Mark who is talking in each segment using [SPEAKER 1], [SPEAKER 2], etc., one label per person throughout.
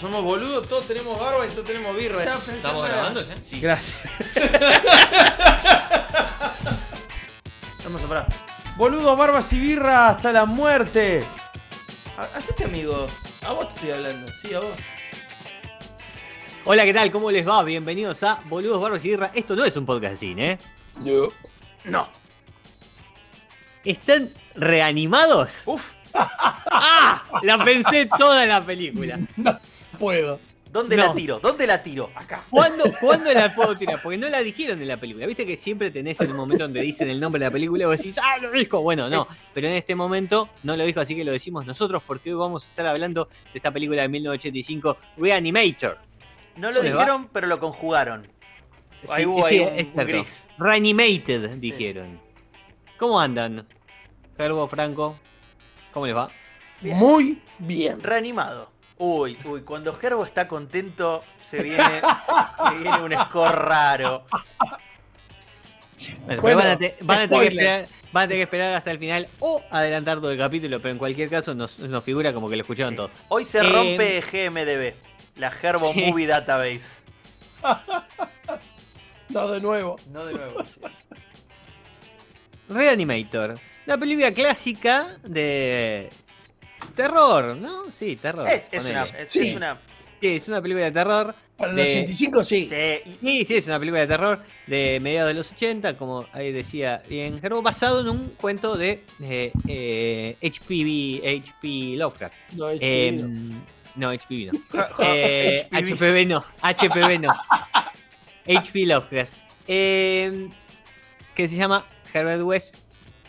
[SPEAKER 1] Somos boludos, todos tenemos barba y todos tenemos birra.
[SPEAKER 2] ¿Estamos grabando ya?
[SPEAKER 1] Sí. Gracias. Hermoso, pará. Boludos, barbas y birra hasta la muerte. Ha- Hacete amigo. A vos te estoy hablando. Sí, a vos.
[SPEAKER 2] Hola, ¿qué tal? ¿Cómo les va? Bienvenidos a Boludos Barbos y Guerra. Esto no es un podcast de cine, ¿eh?
[SPEAKER 3] yo.
[SPEAKER 1] No.
[SPEAKER 2] ¿Están reanimados?
[SPEAKER 1] Uf.
[SPEAKER 2] ¡Ah! La pensé toda la película.
[SPEAKER 3] No puedo.
[SPEAKER 1] ¿Dónde
[SPEAKER 2] No.
[SPEAKER 1] la tiro? ¿Dónde la tiro? Acá.
[SPEAKER 2] ¿Cuándo, ¿Cuándo la puedo tirar? Porque no la dijeron en la película. Viste que siempre tenés en un momento donde dicen el nombre de la película y vos decís, ¡ah, lo dijo! Bueno, no. Pero en este momento no lo dijo, así que lo decimos nosotros porque hoy vamos a estar hablando de esta película de 1985, Reanimator.
[SPEAKER 1] No lo dijeron, pero lo conjugaron. Ahí hubo
[SPEAKER 2] sí,
[SPEAKER 1] ahí un-
[SPEAKER 2] es
[SPEAKER 1] un
[SPEAKER 2] cierto.
[SPEAKER 1] gris.
[SPEAKER 2] Reanimated, dijeron. ¿Cómo andan? Gerbo, Franco, ¿cómo les va?
[SPEAKER 1] Bien.
[SPEAKER 3] Muy bien.
[SPEAKER 1] Reanimado. Uy, uy, cuando Gerbo está contento, se viene, se viene un score raro.
[SPEAKER 2] Bueno,
[SPEAKER 3] Bueno,
[SPEAKER 2] van, a te- van a tener que esperar, van a tener que esperar hasta el final o adelantar todo el capítulo, pero en cualquier caso nos, nos figura como que lo escucharon todo.
[SPEAKER 1] Hoy se
[SPEAKER 2] Eh,
[SPEAKER 1] rompe GMDB, la Gerbo
[SPEAKER 2] Sí.
[SPEAKER 1] Movie Database.
[SPEAKER 3] No, de nuevo.
[SPEAKER 1] No de nuevo.
[SPEAKER 2] Reanimator, la película clásica de terror, ¿no? Sí, terror.
[SPEAKER 1] Es, una, es,
[SPEAKER 3] Sí.
[SPEAKER 1] es una-
[SPEAKER 2] Sí, es una película de terror.
[SPEAKER 3] Para el
[SPEAKER 2] De-
[SPEAKER 3] 85 sí.
[SPEAKER 1] sí,
[SPEAKER 2] Sí, sí, es una película de terror de mediados de los 80, como ahí decía bien Gerbo, basado en un cuento de eh, eh, HPV, HP Lovecraft.
[SPEAKER 3] No, es
[SPEAKER 2] Eh,
[SPEAKER 3] divino.
[SPEAKER 2] no, HPV no. Eh,
[SPEAKER 1] HPV.
[SPEAKER 2] HPV no, HPV no. HP Lovecraft. Eh, que se llama Herbert West,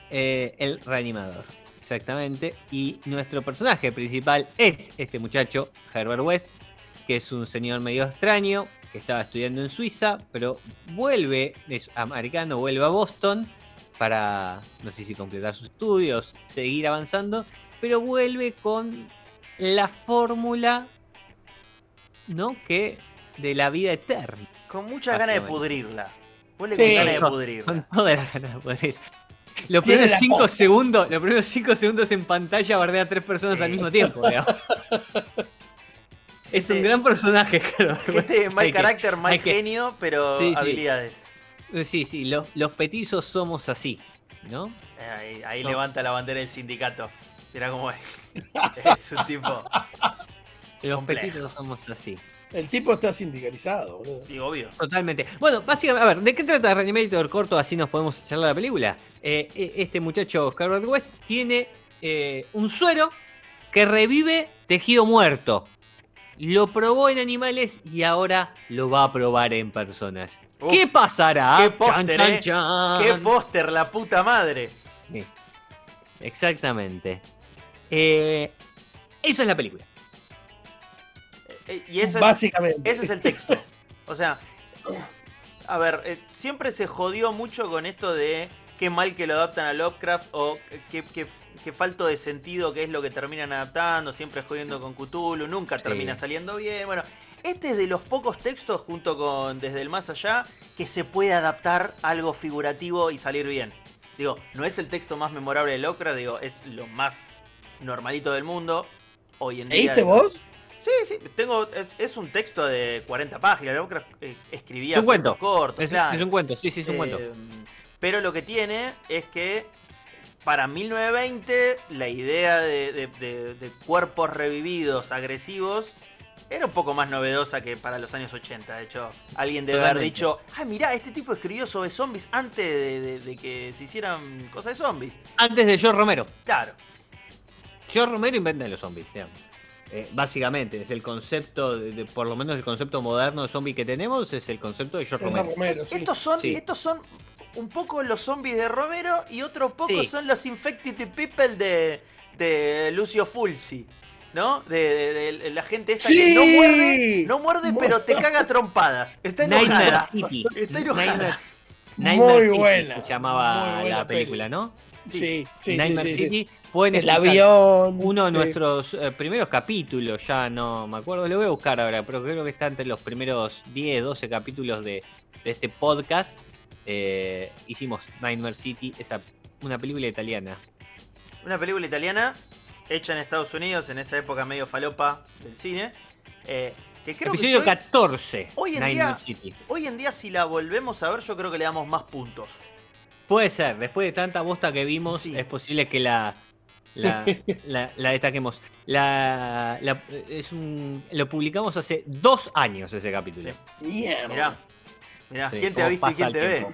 [SPEAKER 2] eh, el reanimador. Exactamente. Y nuestro personaje principal es este muchacho, Herbert West, que es un señor medio extraño, que estaba estudiando en Suiza, pero vuelve, es americano, vuelve a Boston para, no sé si completar sus estudios, seguir avanzando, pero vuelve con la fórmula, ¿no? Que de la vida eterna.
[SPEAKER 1] con muchas ganas de pudrirla.
[SPEAKER 3] Sí.
[SPEAKER 1] con ganas de
[SPEAKER 2] Con
[SPEAKER 1] pudrirla.
[SPEAKER 2] toda la ganas de poder. Los primeros
[SPEAKER 3] la
[SPEAKER 2] 5
[SPEAKER 3] posta.
[SPEAKER 2] segundos, los primeros cinco segundos en pantalla bardea a tres personas
[SPEAKER 1] Sí.
[SPEAKER 2] al mismo tiempo. Es un gran personaje, claro.
[SPEAKER 1] Gente mal carácter, mal genio, pero
[SPEAKER 2] Sí,
[SPEAKER 1] habilidades.
[SPEAKER 2] Sí, sí, los, los petizos somos así, ¿no?
[SPEAKER 1] Eh, Ahí, ahí
[SPEAKER 2] No.
[SPEAKER 1] levanta la bandera del sindicato. Mira cómo es. Es un tipo.
[SPEAKER 2] Los
[SPEAKER 1] Complejo.
[SPEAKER 2] petizos somos así.
[SPEAKER 3] El tipo está sindicalizado, boludo.
[SPEAKER 1] Digo, obvio.
[SPEAKER 2] Totalmente. Bueno, básicamente, a ver, ¿de qué trata Reanimator corto? Así nos podemos charlar la película. Eh, eh, este muchacho, Herbert West, tiene eh, un suero que revive tejido muerto. Lo probó en animales y ahora lo va a probar en personas.
[SPEAKER 1] Uf,
[SPEAKER 2] ¿Qué pasará?
[SPEAKER 1] qué póster,
[SPEAKER 2] Chan,
[SPEAKER 1] eh.
[SPEAKER 2] chan, chan.
[SPEAKER 1] ¡Qué póster, la puta madre!
[SPEAKER 2] Sí. Exactamente. Eh, eso es la película.
[SPEAKER 1] Y eso es,
[SPEAKER 3] Básicamente.
[SPEAKER 1] ese es el texto. O sea, a ver, eh, siempre se jodió mucho con esto de qué mal que lo adaptan a Lovecraft o qué, qué- qué falto de sentido que es lo que terminan adaptando, siempre jodiendo con Cthulhu, nunca
[SPEAKER 2] Sí.
[SPEAKER 1] termina saliendo bien. Bueno, este es de los pocos textos junto con Desde el Más Allá que se puede adaptar a algo figurativo y salir bien. Digo, no es el texto más memorable de Lovecraft, digo, es lo más normalito del mundo. Hoy en día.
[SPEAKER 3] ¿Leíste vos?
[SPEAKER 1] Sí, sí, tengo, es, es un texto de 40 páginas, Lovecraft eh, escribía
[SPEAKER 2] Es un cuento.
[SPEAKER 1] cortos,
[SPEAKER 2] Es,
[SPEAKER 1] claro.
[SPEAKER 2] es un cuento, sí, sí, es un
[SPEAKER 1] Eh,
[SPEAKER 2] cuento.
[SPEAKER 1] Pero lo que tiene es que para 1920 la idea de, de- de- de cuerpos revividos, agresivos, era un poco más novedosa que para los años 80. De hecho, alguien debe haber dicho, ah, mirá, este tipo escribió sobre zombies antes de, de- de que se hicieran cosas de zombies.
[SPEAKER 2] Antes de George Romero.
[SPEAKER 1] Claro.
[SPEAKER 2] George Romero inventa los zombies, digamos. Eh, básicamente, es el concepto, de, de- por lo menos el concepto moderno de zombie que tenemos, es el concepto de George Romero.
[SPEAKER 3] Romero, sí.
[SPEAKER 1] Estos son,
[SPEAKER 2] Sí.
[SPEAKER 1] estos son un poco los zombies de Romero y otro poco
[SPEAKER 2] Sí.
[SPEAKER 1] son los Infected People de, de Lucio Fulci. ¿no? De, de- de la gente esta
[SPEAKER 3] Sí.
[SPEAKER 1] que no muerde, no muerde,
[SPEAKER 3] Mu-
[SPEAKER 1] pero te caga a trompadas. Está
[SPEAKER 2] Nightmare
[SPEAKER 1] enojada.
[SPEAKER 2] City.
[SPEAKER 1] Está enojada.
[SPEAKER 2] Nightmare, Nightmare
[SPEAKER 3] Muy
[SPEAKER 2] City
[SPEAKER 3] buena,
[SPEAKER 2] se llamaba
[SPEAKER 3] muy buena
[SPEAKER 2] la película, ¿no?
[SPEAKER 3] Sí, sí, sí,
[SPEAKER 2] Nightmare
[SPEAKER 3] sí,
[SPEAKER 2] City. Pueden
[SPEAKER 3] El avión.
[SPEAKER 2] Uno de
[SPEAKER 3] sí.
[SPEAKER 2] nuestros eh, primeros capítulos, ya no me acuerdo, lo voy a buscar ahora, pero creo que está entre los primeros 10, 12 capítulos de, de este podcast. Eh, hicimos Nightmare City, esa, una película italiana.
[SPEAKER 1] Una película italiana hecha en Estados Unidos en esa época medio falopa del cine. eh, que creo que
[SPEAKER 2] Episodio
[SPEAKER 1] hoy,
[SPEAKER 2] 14,
[SPEAKER 1] hoy en
[SPEAKER 2] Nightmare
[SPEAKER 1] día-
[SPEAKER 2] City.
[SPEAKER 1] hoy en día si la volvemos a ver yo creo que le damos más puntos.
[SPEAKER 2] Puede ser, después de tanta bosta que vimos,
[SPEAKER 1] Sí.
[SPEAKER 2] es posible que la, la, la- la destaquemos. La, la- es un, lo publicamos hace dos años ese capítulo.
[SPEAKER 3] Mierda.
[SPEAKER 1] Mirá, mirá,
[SPEAKER 2] Sí,
[SPEAKER 1] ¿quién te ha visto y quién te ve?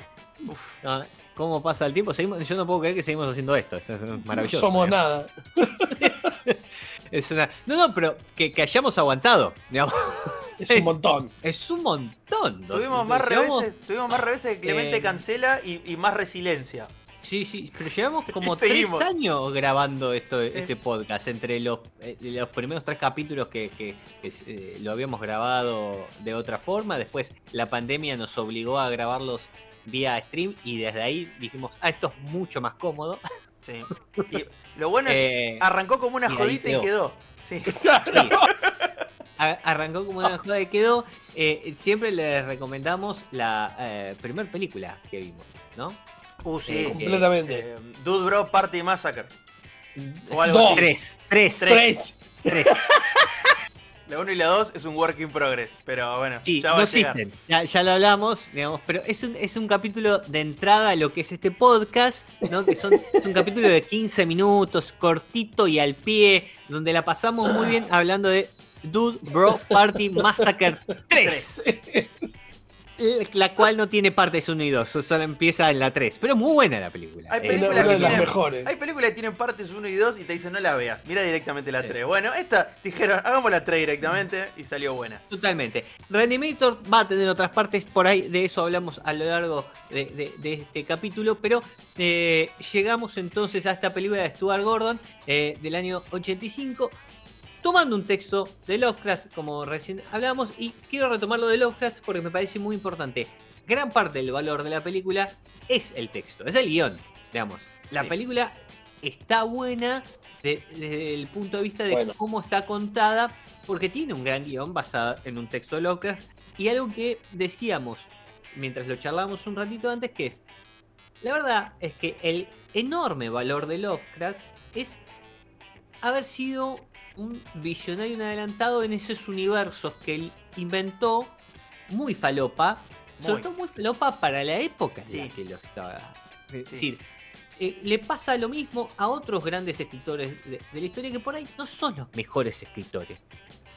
[SPEAKER 1] Uf,
[SPEAKER 2] No, ¿Cómo pasa el tiempo? Seguimos, yo no puedo creer que seguimos haciendo esto. Es maravilloso.
[SPEAKER 3] No somos
[SPEAKER 2] ¿no?
[SPEAKER 3] nada.
[SPEAKER 2] Es una... No, no, pero que, que hayamos aguantado. digamos.
[SPEAKER 3] Es un montón.
[SPEAKER 2] Es un montón.
[SPEAKER 1] tuvimos, más reveses, tuvimos más reveses que Clemente
[SPEAKER 2] Eh,
[SPEAKER 1] cancela y, y más resiliencia.
[SPEAKER 2] Sí, sí, pero llevamos como tres años grabando esto, este podcast. Entre los, eh, los primeros tres capítulos que, que- que, eh, lo habíamos grabado de otra forma. Después la pandemia nos obligó a grabarlos vía stream. Y desde ahí dijimos, ah, esto es mucho más cómodo.
[SPEAKER 1] Sí. Y lo bueno es
[SPEAKER 2] Eh,
[SPEAKER 1] arrancó como una
[SPEAKER 2] y
[SPEAKER 1] jodita y
[SPEAKER 2] quedó.
[SPEAKER 1] Sí.
[SPEAKER 2] Arrancó como una joda y quedó. Eh, siempre les recomendamos la eh, primera película que vimos, ¿no?
[SPEAKER 1] Uh, sí.
[SPEAKER 3] Completamente.
[SPEAKER 1] Eh, Dude Bro Party Massacre. O algo
[SPEAKER 3] Dos.
[SPEAKER 1] así.
[SPEAKER 2] Tres, tres,
[SPEAKER 3] Tres.
[SPEAKER 2] tres.
[SPEAKER 1] La 1 y la 2 es un work in progress. Pero bueno,
[SPEAKER 2] Sí,
[SPEAKER 1] ya va
[SPEAKER 2] no
[SPEAKER 1] a llegar.
[SPEAKER 2] existen. Ya, ya lo hablamos, digamos, pero es un, es un capítulo de entrada a lo que es este podcast, ¿no? Que son, es un capítulo de 15 minutos, cortito y al pie, donde la pasamos muy bien hablando de Dude Bro Party Massacre 3. La cual no tiene partes 1 y 2, solo empieza en la 3. Pero muy buena la película.
[SPEAKER 1] Hay
[SPEAKER 2] Eh,
[SPEAKER 1] películas, que tienen,
[SPEAKER 3] mejores.
[SPEAKER 1] hay películas que tienen partes 1 y 2 y te dicen no la veas. Mira directamente la
[SPEAKER 2] Sí.
[SPEAKER 1] 3. Bueno, esta dijeron hagamos la 3 directamente y salió buena.
[SPEAKER 2] Totalmente. Reanimator va a tener otras partes, por ahí de eso hablamos a lo largo de, de- de este capítulo, pero eh, llegamos entonces a esta película de Stuart Gordon eh, del año 85, tomando un texto de Lovecraft, como recién hablamos, y quiero retomarlo de Lovecraft porque me parece muy importante. Gran parte del valor de la película es el texto, es el guion, digamos. La
[SPEAKER 1] Sí.
[SPEAKER 2] película está buena de- desde el punto de vista de
[SPEAKER 3] Bueno.
[SPEAKER 2] cómo está contada, porque tiene un gran guion basado en un texto de Lovecraft y algo que decíamos mientras lo charlábamos un ratito antes, que es, la verdad es que el enorme valor de Lovecraft es haber sido un visionario, un adelantado en esos universos que él inventó, muy falopa,
[SPEAKER 1] Muy.
[SPEAKER 2] sobre todo muy falopa para la época en la que lo estaba. Es decir, eh, le pasa lo mismo a otros grandes escritores de, de la historia que por ahí no son los mejores escritores.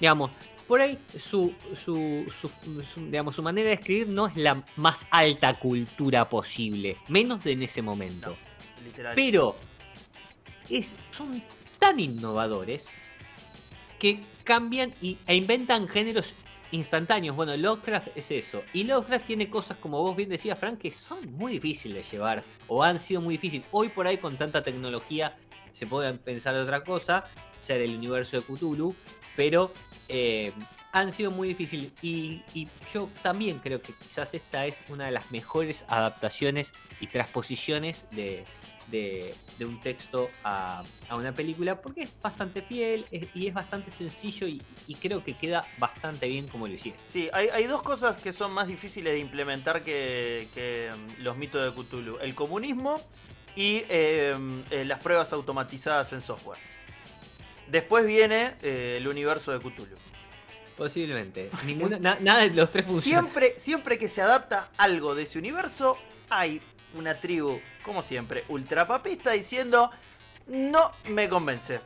[SPEAKER 2] Digamos, por ahí su, su, su- su- digamos, su manera de escribir no es la más alta cultura posible, menos de en ese momento. Pero es, son tan innovadores que cambian y, e inventan géneros instantáneos. Bueno, Lovecraft es eso. Y Lovecraft tiene cosas, como vos bien decías, Frank, que son muy difíciles de llevar. O han sido muy difíciles. Hoy por ahí con tanta tecnología se puede pensar otra cosa. Ser el universo de Cthulhu. Pero eh, han sido muy difíciles. Y yo también creo que quizás esta es una de las mejores adaptaciones y transposiciones de, de, de un texto a, a una película porque es bastante fiel es- y es bastante sencillo y, y creo que queda bastante bien como lo hicieron.
[SPEAKER 1] Sí, hay, hay dos cosas que son más difíciles de implementar que, que, mm, los mitos de Cthulhu. El comunismo y eh, eh, las pruebas automatizadas en software. Después viene eh, el universo de Cthulhu.
[SPEAKER 2] Posiblemente. Ninguna, na- nada de los tres funciona.
[SPEAKER 1] Siempre, siempre que se adapta algo de ese universo, hay una tribu, como siempre, ultrapapista diciendo, no me convence.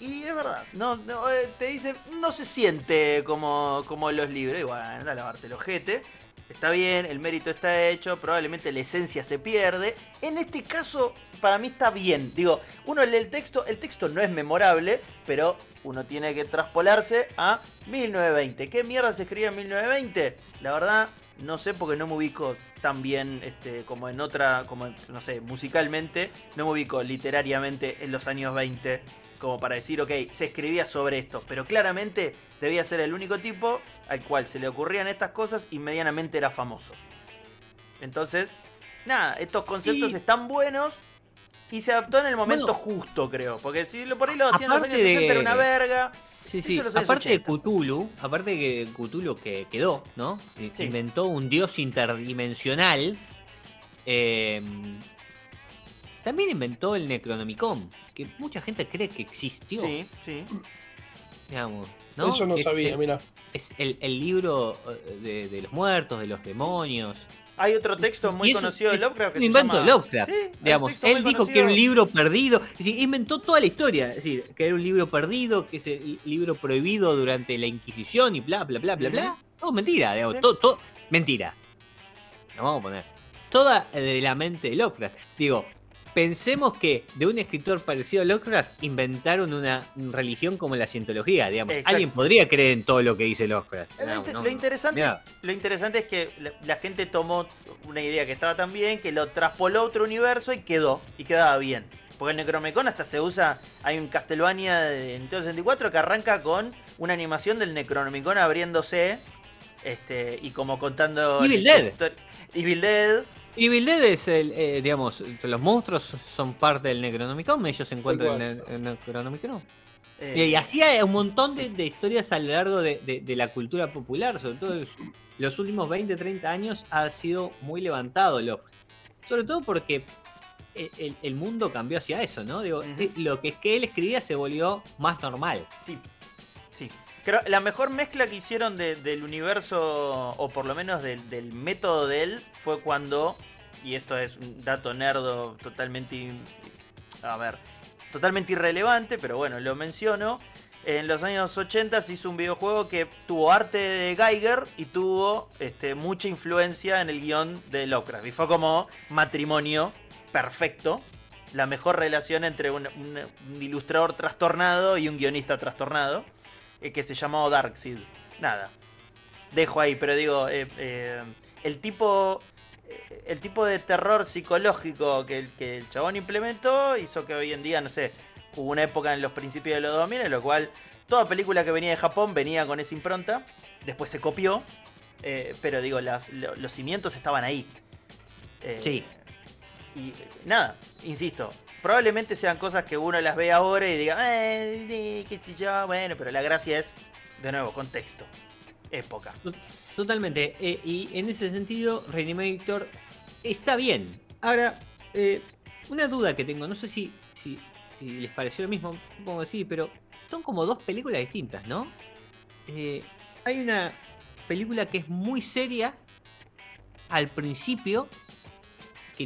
[SPEAKER 1] Y es verdad, no, eh, te dicen, no se siente como, como los libros. Y bueno, anda a lavarte el ojete. Está bien, el mérito está hecho, probablemente la esencia se pierde. En este caso, para mí está bien. Digo, uno lee el texto, el texto no es memorable, pero uno tiene que traspolarse a 1920. ¿Qué mierda se escribía en 1920? La verdad, no sé porque no me ubico tan bien este, como en otra, como no sé, musicalmente, no me ubico literariamente en los años 20 como para decir, ok, se escribía sobre esto, pero claramente debía ser el único tipo al cual se le ocurrían estas cosas y medianamente era famoso. Entonces, nada, estos conceptos
[SPEAKER 2] Y-
[SPEAKER 1] están buenos y se adaptó en el momento
[SPEAKER 2] Bueno.
[SPEAKER 1] justo, creo. Porque si lo por ahí lo hacían en los años 60 era
[SPEAKER 2] de-
[SPEAKER 1] una verga.
[SPEAKER 2] Sí, sí. Aparte de
[SPEAKER 1] 80.
[SPEAKER 2] Cthulhu, aparte de que Cthulhu que quedó, ¿no?
[SPEAKER 1] Sí.
[SPEAKER 2] Inventó un dios interdimensional. eh, también inventó el Necronomicon, que mucha gente cree que existió,
[SPEAKER 1] Sí, sí.
[SPEAKER 2] Digamos. ¿no?
[SPEAKER 3] Eso no
[SPEAKER 2] Es
[SPEAKER 3] sabía,
[SPEAKER 2] el-
[SPEAKER 3] mira.
[SPEAKER 2] Es el, el libro eh, de, de los muertos, de los demonios.
[SPEAKER 1] Hay otro texto muy conocido de Lovecraft que
[SPEAKER 2] un invento
[SPEAKER 1] llama-
[SPEAKER 2] de Lovecraft.
[SPEAKER 1] Sí,
[SPEAKER 2] digamos, él dijo que era un libro perdido. Es decir, inventó toda la historia. Es decir, que era un libro perdido, que es el libro prohibido durante la Inquisición y bla, bla, bla, bla, bla. Todo mentira, digamos,
[SPEAKER 1] Sí.
[SPEAKER 2] todo, todo mentira. Nos vamos a poner. Toda de la mente de Lovecraft. Digo, pensemos que de un escritor parecido a Lovecraft inventaron una religión como la cientología, digamos.
[SPEAKER 1] Exacto.
[SPEAKER 2] Alguien podría creer en todo lo que dice Lovecraft.
[SPEAKER 1] Lo,
[SPEAKER 2] No,
[SPEAKER 1] inte-
[SPEAKER 2] no,
[SPEAKER 1] lo
[SPEAKER 2] no.
[SPEAKER 1] interesante,
[SPEAKER 2] Mirá.
[SPEAKER 1] lo interesante es que la, la gente tomó una idea que estaba tan bien, que lo traspoló a otro universo y quedó, y quedaba bien. Porque el Necronomicon hasta se usa, hay un Castlevania de Nintendo 64 que arranca con una animación del Necronomicon abriéndose, este, y como contando...
[SPEAKER 2] Evil Dead.
[SPEAKER 1] Evil Dead.
[SPEAKER 2] Evil Dead es el, eh, digamos, los monstruos son parte del Necronomicon, ellos se encuentran en el, Necronomicon.
[SPEAKER 1] eh,
[SPEAKER 2] Y hacía un montón de, de historias a lo largo de, de- de la cultura popular, sobre todo en los últimos 20, 30 años ha sido muy levantado. Sobre todo porque el, el- mundo cambió hacia eso, ¿no? Digo, eh, lo que es que él escribía se volvió más normal.
[SPEAKER 1] Sí, sí. Creo la mejor mezcla que hicieron de- del universo, o por lo menos del, método de él, fue cuando, y esto es un dato nerdo totalmente, a ver, totalmente irrelevante, pero bueno, lo menciono. En los años 80 se hizo un videojuego que tuvo arte de Geiger y tuvo este, mucha influencia en el guion de Lovecraft. Y fue como matrimonio perfecto. La mejor relación entre un- un ilustrador trastornado y un guionista trastornado. Eh, que se llamó Darkseid. Nada. Dejo ahí, pero digo, eh, eh, el tipo. El tipo de terror psicológico que el, que el chabón implementó hizo que hoy en día, no sé, hubo una época en los principios de los 2000 en lo cual toda película que venía de Japón venía con esa impronta, después se copió, pero digo, lo- los cimientos estaban ahí.
[SPEAKER 2] Sí.
[SPEAKER 1] Y nada, insisto, probablemente sean cosas que uno las ve ahora y diga, eh, qué yo, bueno, pero la gracia es, de nuevo, contexto, época.
[SPEAKER 2] Totalmente. eh, y en ese sentido, Reanimator está bien. Ahora, eh, una duda que tengo, no sé si, si, si les pareció lo mismo, supongo que sí, pero son como dos películas distintas, ¿no? Eh, hay una película que es muy seria al principio,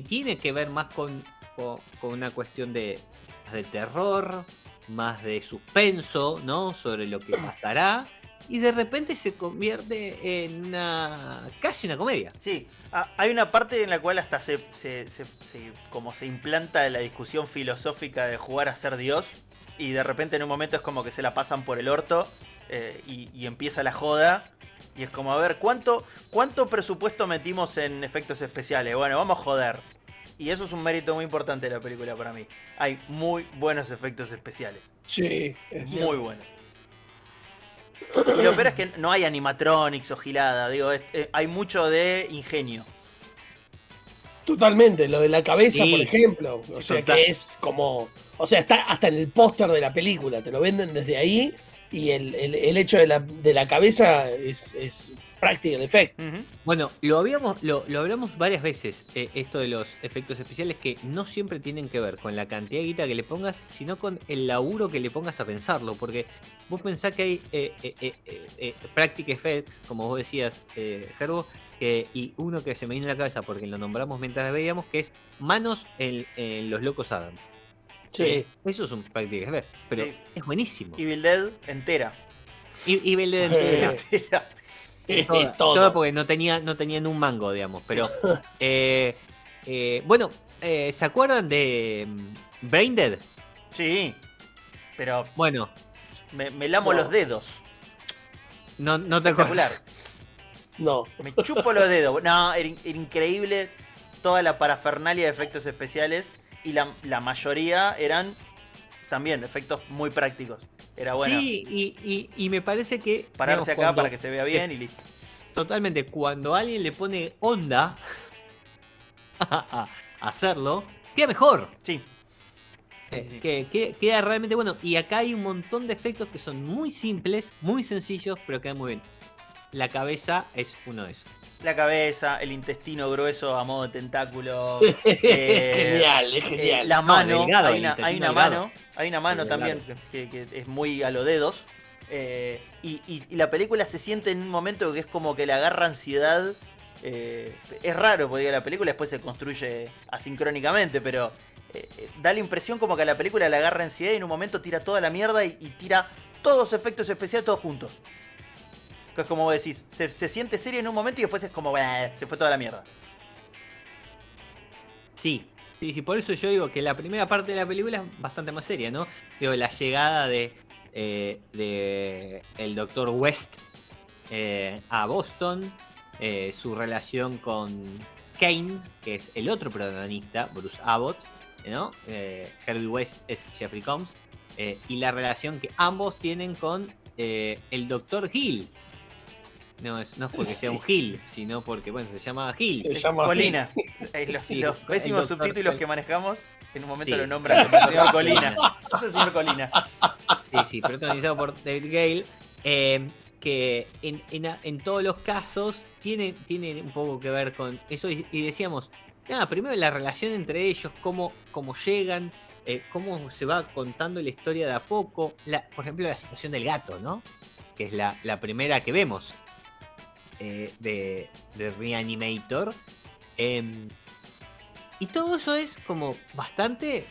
[SPEAKER 2] tiene que ver más con, con, una cuestión de, de terror, más de suspenso, ¿no? Sobre lo que pasará. Y de repente se convierte en una casi una comedia.
[SPEAKER 1] Sí, ah, hay una parte en la cual hasta se, se- se- se- como se implanta la discusión filosófica de jugar a ser Dios y de repente en un momento es como que se la pasan por el orto eh, y, y empieza la joda y es como a ver cuánto cuánto presupuesto metimos en efectos especiales. Bueno, vamos a joder. Y eso es un mérito muy importante de la película para mí. Hay muy buenos efectos especiales.
[SPEAKER 3] Sí, es cierto.
[SPEAKER 1] Muy buenos. Y lo peor es que no hay animatronics o gilada, digo, es- eh, hay mucho de ingenio.
[SPEAKER 3] Totalmente, lo de la cabeza,
[SPEAKER 2] Sí.
[SPEAKER 3] por ejemplo. O sea, que es como. O sea, está hasta en el póster de la película, te lo venden desde ahí. Y el, el- hecho de la, de la cabeza es, es practical effect.
[SPEAKER 2] Bueno, lo habíamos, lo, lo hablamos varias veces, eh, esto de los efectos especiales que no siempre tienen que ver con la cantidad de guita que le pongas, sino con el laburo que le pongas a pensarlo. Porque vos pensás que hay eh, eh, eh, eh, practical effects, como vos decías, Gerbo, y uno que se me vino a la cabeza porque lo nombramos mientras veíamos, que es manos en, en los locos Adam.
[SPEAKER 3] Sí.
[SPEAKER 2] Eh, eso es un practical effect, pero
[SPEAKER 1] Sí.
[SPEAKER 2] es buenísimo.
[SPEAKER 1] Evil Dead entera.
[SPEAKER 2] Belén
[SPEAKER 3] Eh,
[SPEAKER 2] entera.
[SPEAKER 1] Entera.
[SPEAKER 2] Toda,
[SPEAKER 3] todo.
[SPEAKER 2] toda porque no tenía no tenían un mango, digamos. Pero eh, eh, bueno, eh, ¿se acuerdan de mm, Brain Dead?
[SPEAKER 1] Sí. Pero
[SPEAKER 2] Bueno,
[SPEAKER 1] me, me lamo
[SPEAKER 3] No.
[SPEAKER 1] los dedos.
[SPEAKER 2] No, no te acuerdas.
[SPEAKER 1] Espectacular.
[SPEAKER 3] No.
[SPEAKER 1] Me chupo los dedos. No, era, era increíble toda la parafernalia de efectos especiales y la, la mayoría eran también efectos muy prácticos. Era bueno
[SPEAKER 2] Sí, y, y- y me parece que.
[SPEAKER 1] pararse
[SPEAKER 2] digamos,
[SPEAKER 1] acá
[SPEAKER 2] cuando-
[SPEAKER 1] para que se vea bien y listo.
[SPEAKER 2] Totalmente, cuando alguien le pone onda a hacerlo, queda mejor.
[SPEAKER 1] Sí.
[SPEAKER 2] Eh,
[SPEAKER 1] Sí, sí.
[SPEAKER 2] Que, que- queda realmente bueno. Y acá hay un montón de efectos que son muy simples, muy sencillos, pero quedan muy bien. La cabeza es uno de esos.
[SPEAKER 1] La cabeza, el intestino grueso a modo de tentáculo.
[SPEAKER 3] es
[SPEAKER 1] eh,
[SPEAKER 3] genial, es
[SPEAKER 1] eh,
[SPEAKER 3] genial.
[SPEAKER 1] la
[SPEAKER 2] No,
[SPEAKER 1] mano,
[SPEAKER 2] delgado,
[SPEAKER 1] hay una, hay una
[SPEAKER 2] delgado.
[SPEAKER 1] mano, hay una mano también que, que es muy a los dedos. eh, y, y- y la película se siente en un momento que es como que le agarra ansiedad. eh, es raro porque la película después se construye asincrónicamente, pero da la impresión como que a la película le agarra ansiedad y en un momento tira toda la mierda y, y tira todos los efectos especiales todos juntos. Que es como decís, se, siente serio en un momento y después es como, "Bah, se fue toda la mierda.
[SPEAKER 2] Sí, sí, sí, por eso yo digo que la primera parte de la película es bastante más seria, ¿no? Digo, la llegada de, eh, de el Dr. West eh, a Boston, eh, su relación con Kane, que es el otro protagonista, Bruce Abbott, ¿no? Eh, Herbie West es Jeffrey Combs, eh, y la relación que ambos tienen con eh, el Dr. Hill. No es, no es porque sea un Hill, sino porque, bueno, se llama Hill.
[SPEAKER 3] Se llama
[SPEAKER 1] Colina. Eh, los,
[SPEAKER 2] Sí,
[SPEAKER 1] los pésimos subtítulos que manejamos, en un momento
[SPEAKER 2] Sí.
[SPEAKER 1] lo nombran como el señor Colina. Es el señor Colina.
[SPEAKER 2] Sí, sí, protagonizado por David Gale. eh, que en, en- en todos los casos tiene, tiene un poco que ver con eso. Y, y decíamos, nada, primero la relación entre ellos, cómo, cómo llegan, eh, cómo se va contando la historia de a poco. La, por ejemplo, la situación del gato, ¿no? Que es la, la primera que vemos eh, de, de Reanimator. Em, y todo eso es como bastante.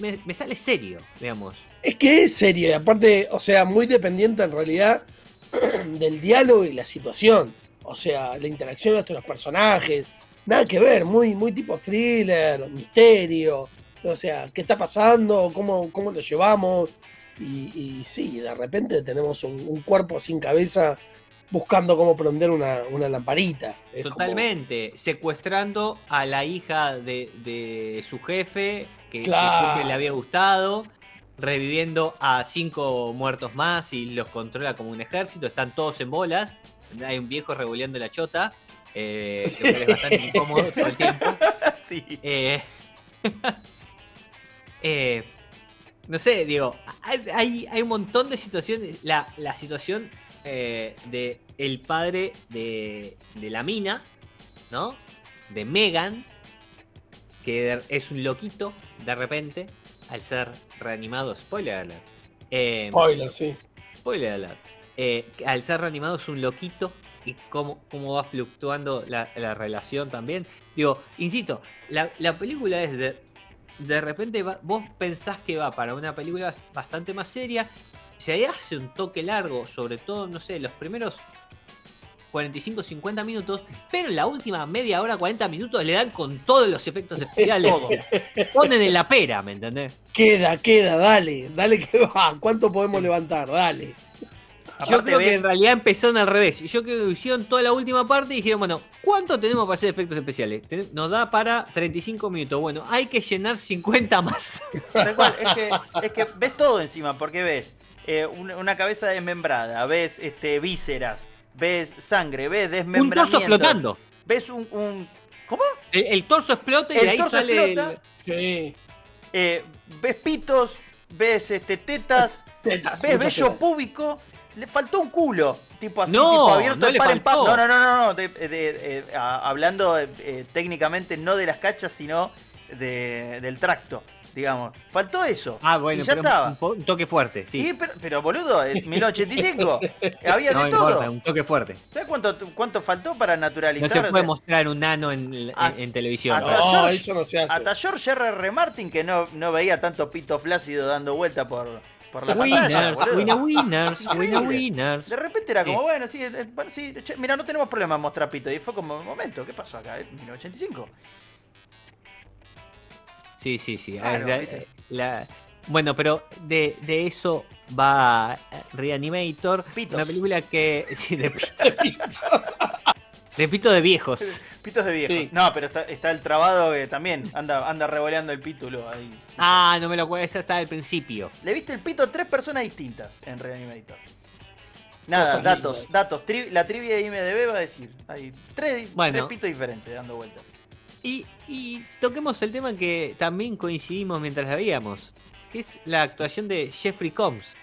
[SPEAKER 2] me, sale serio, digamos.
[SPEAKER 3] Es que es serio y aparte, o sea, muy dependiente en realidad del diálogo y la situación. O sea, la interacción entre los personajes. Nada que ver, muy, muy tipo thriller, misterio. O sea, ¿qué está pasando? ¿Cómo, cómo lo llevamos? Y, y sí, de repente tenemos un cuerpo sin cabeza buscando cómo prender una, una lamparita. Es como-
[SPEAKER 2] Totalmente, secuestrando a la hija de, de su jefe, que,
[SPEAKER 3] Claro.
[SPEAKER 2] le había gustado, reviviendo a cinco muertos más y los controla como un ejército, están todos en bolas, hay un viejo revoleando la chota, eh, lo cual es bastante incómodo todo el tiempo.
[SPEAKER 1] Sí.
[SPEAKER 2] Eh, eh, no sé, digo, hay, hay, hay un montón de situaciones. La, la situación eh, de el padre de, de la mina, ¿no? De Megan, que es un loquito de repente, al ser reanimado, spoiler alert. Eh,
[SPEAKER 3] Spoiler, sí.
[SPEAKER 2] Spoiler alert. Eh, al ser reanimado es un loquito y cómo, cómo va fluctuando la, la relación también. Digo, insisto, la, la película es de. De repente va- vos pensás que va para una película bastante más seria. Se hace un toque largo, sobre todo, no sé, los primeros 45, 50 minutos, pero en la última media hora, 40 minutos le dan con todos los efectos especiales. Ponen en la pera, ¿me entendés?
[SPEAKER 3] Queda, queda, dale, dale que va. ¿Cuánto podemos levantar? Dale.
[SPEAKER 2] Yo
[SPEAKER 1] Aparte
[SPEAKER 2] creo que en realidad empezaron al revés. Yo creo que hicieron toda la última parte y dijeron, bueno, ¿cuánto tenemos para hacer efectos especiales? Nos da para 35 minutos. Bueno, hay que llenar 50 más.
[SPEAKER 1] Tal cual, es que, es que ves todo encima, porque ves eh, una, una cabeza desmembrada, ves este vísceras, ves sangre, ves
[SPEAKER 2] Un
[SPEAKER 1] desmembramiento.
[SPEAKER 2] torso explotando.
[SPEAKER 1] Ves un, un- ¿Cómo?
[SPEAKER 2] El, el torso explota y
[SPEAKER 1] El
[SPEAKER 2] de ahí
[SPEAKER 1] torso
[SPEAKER 2] sale
[SPEAKER 1] explota.
[SPEAKER 2] el-
[SPEAKER 3] Sí.
[SPEAKER 1] Eh, ves pitos, ves este tetas,
[SPEAKER 3] Tetas,
[SPEAKER 1] ves vello
[SPEAKER 3] tetas.
[SPEAKER 1] púbico. Le faltó un culo, tipo así,
[SPEAKER 2] No,
[SPEAKER 1] tipo abierto
[SPEAKER 2] no
[SPEAKER 1] de par en par. No, no, no, no, no, de- de- de- a- hablando eh, técnicamente no de las cachas, sino de- del tracto, digamos. Faltó eso.
[SPEAKER 2] Ah, bueno,
[SPEAKER 1] y ya
[SPEAKER 2] pero
[SPEAKER 1] estaba.
[SPEAKER 2] Un, toque fuerte, sí.
[SPEAKER 1] Sí, pero, pero, boludo, en 1985 había
[SPEAKER 2] no
[SPEAKER 1] de
[SPEAKER 2] importa,
[SPEAKER 1] todo.
[SPEAKER 2] un toque fuerte.
[SPEAKER 1] ¿Sabes cuánto, cuánto faltó para
[SPEAKER 2] No
[SPEAKER 1] naturalizar?
[SPEAKER 2] se
[SPEAKER 1] O
[SPEAKER 2] puede
[SPEAKER 1] sea,
[SPEAKER 2] mostrar un nano en, en-
[SPEAKER 1] Ah,
[SPEAKER 2] en televisión.
[SPEAKER 3] No,
[SPEAKER 1] George-
[SPEAKER 3] eso no se hace.
[SPEAKER 1] Hasta George R. R. Martin, que no, no veía tanto pito flácido dando vuelta por, por la pantalla.
[SPEAKER 2] Winners,
[SPEAKER 1] boludo.
[SPEAKER 2] winner, winners, winner, winners.
[SPEAKER 1] De repente era como,
[SPEAKER 2] Sí.
[SPEAKER 1] bueno, sí, eh, bueno, sí, che, mira, no tenemos problema en mostrar pito. Y fue como, un momento, ¿qué pasó acá? ¿En 1985?
[SPEAKER 2] Sí, sí, sí.
[SPEAKER 1] Claro,
[SPEAKER 2] la-
[SPEAKER 1] ¿viste?
[SPEAKER 2] la- Bueno, pero de, de eso va eh, Reanimator,
[SPEAKER 1] Pitos.
[SPEAKER 2] una película que... Sí, de, de pito de viejos.
[SPEAKER 1] Pitos de viejo.
[SPEAKER 3] Sí.
[SPEAKER 1] No, pero está, está el trabado que también anda, anda revoleando el pítulo ahí.
[SPEAKER 2] Ah, no me lo acuerdo, esa está al principio.
[SPEAKER 1] Le viste el pito a tres personas distintas en Reanimator. Nada, datos, datos. Tri- la trivia de IMDB va a decir. Hay tres,
[SPEAKER 2] Bueno.
[SPEAKER 1] tres pitos diferentes dando vueltas.
[SPEAKER 2] Y, y toquemos el tema que también coincidimos mientras la veíamos, que es la actuación de Jeffrey Combs,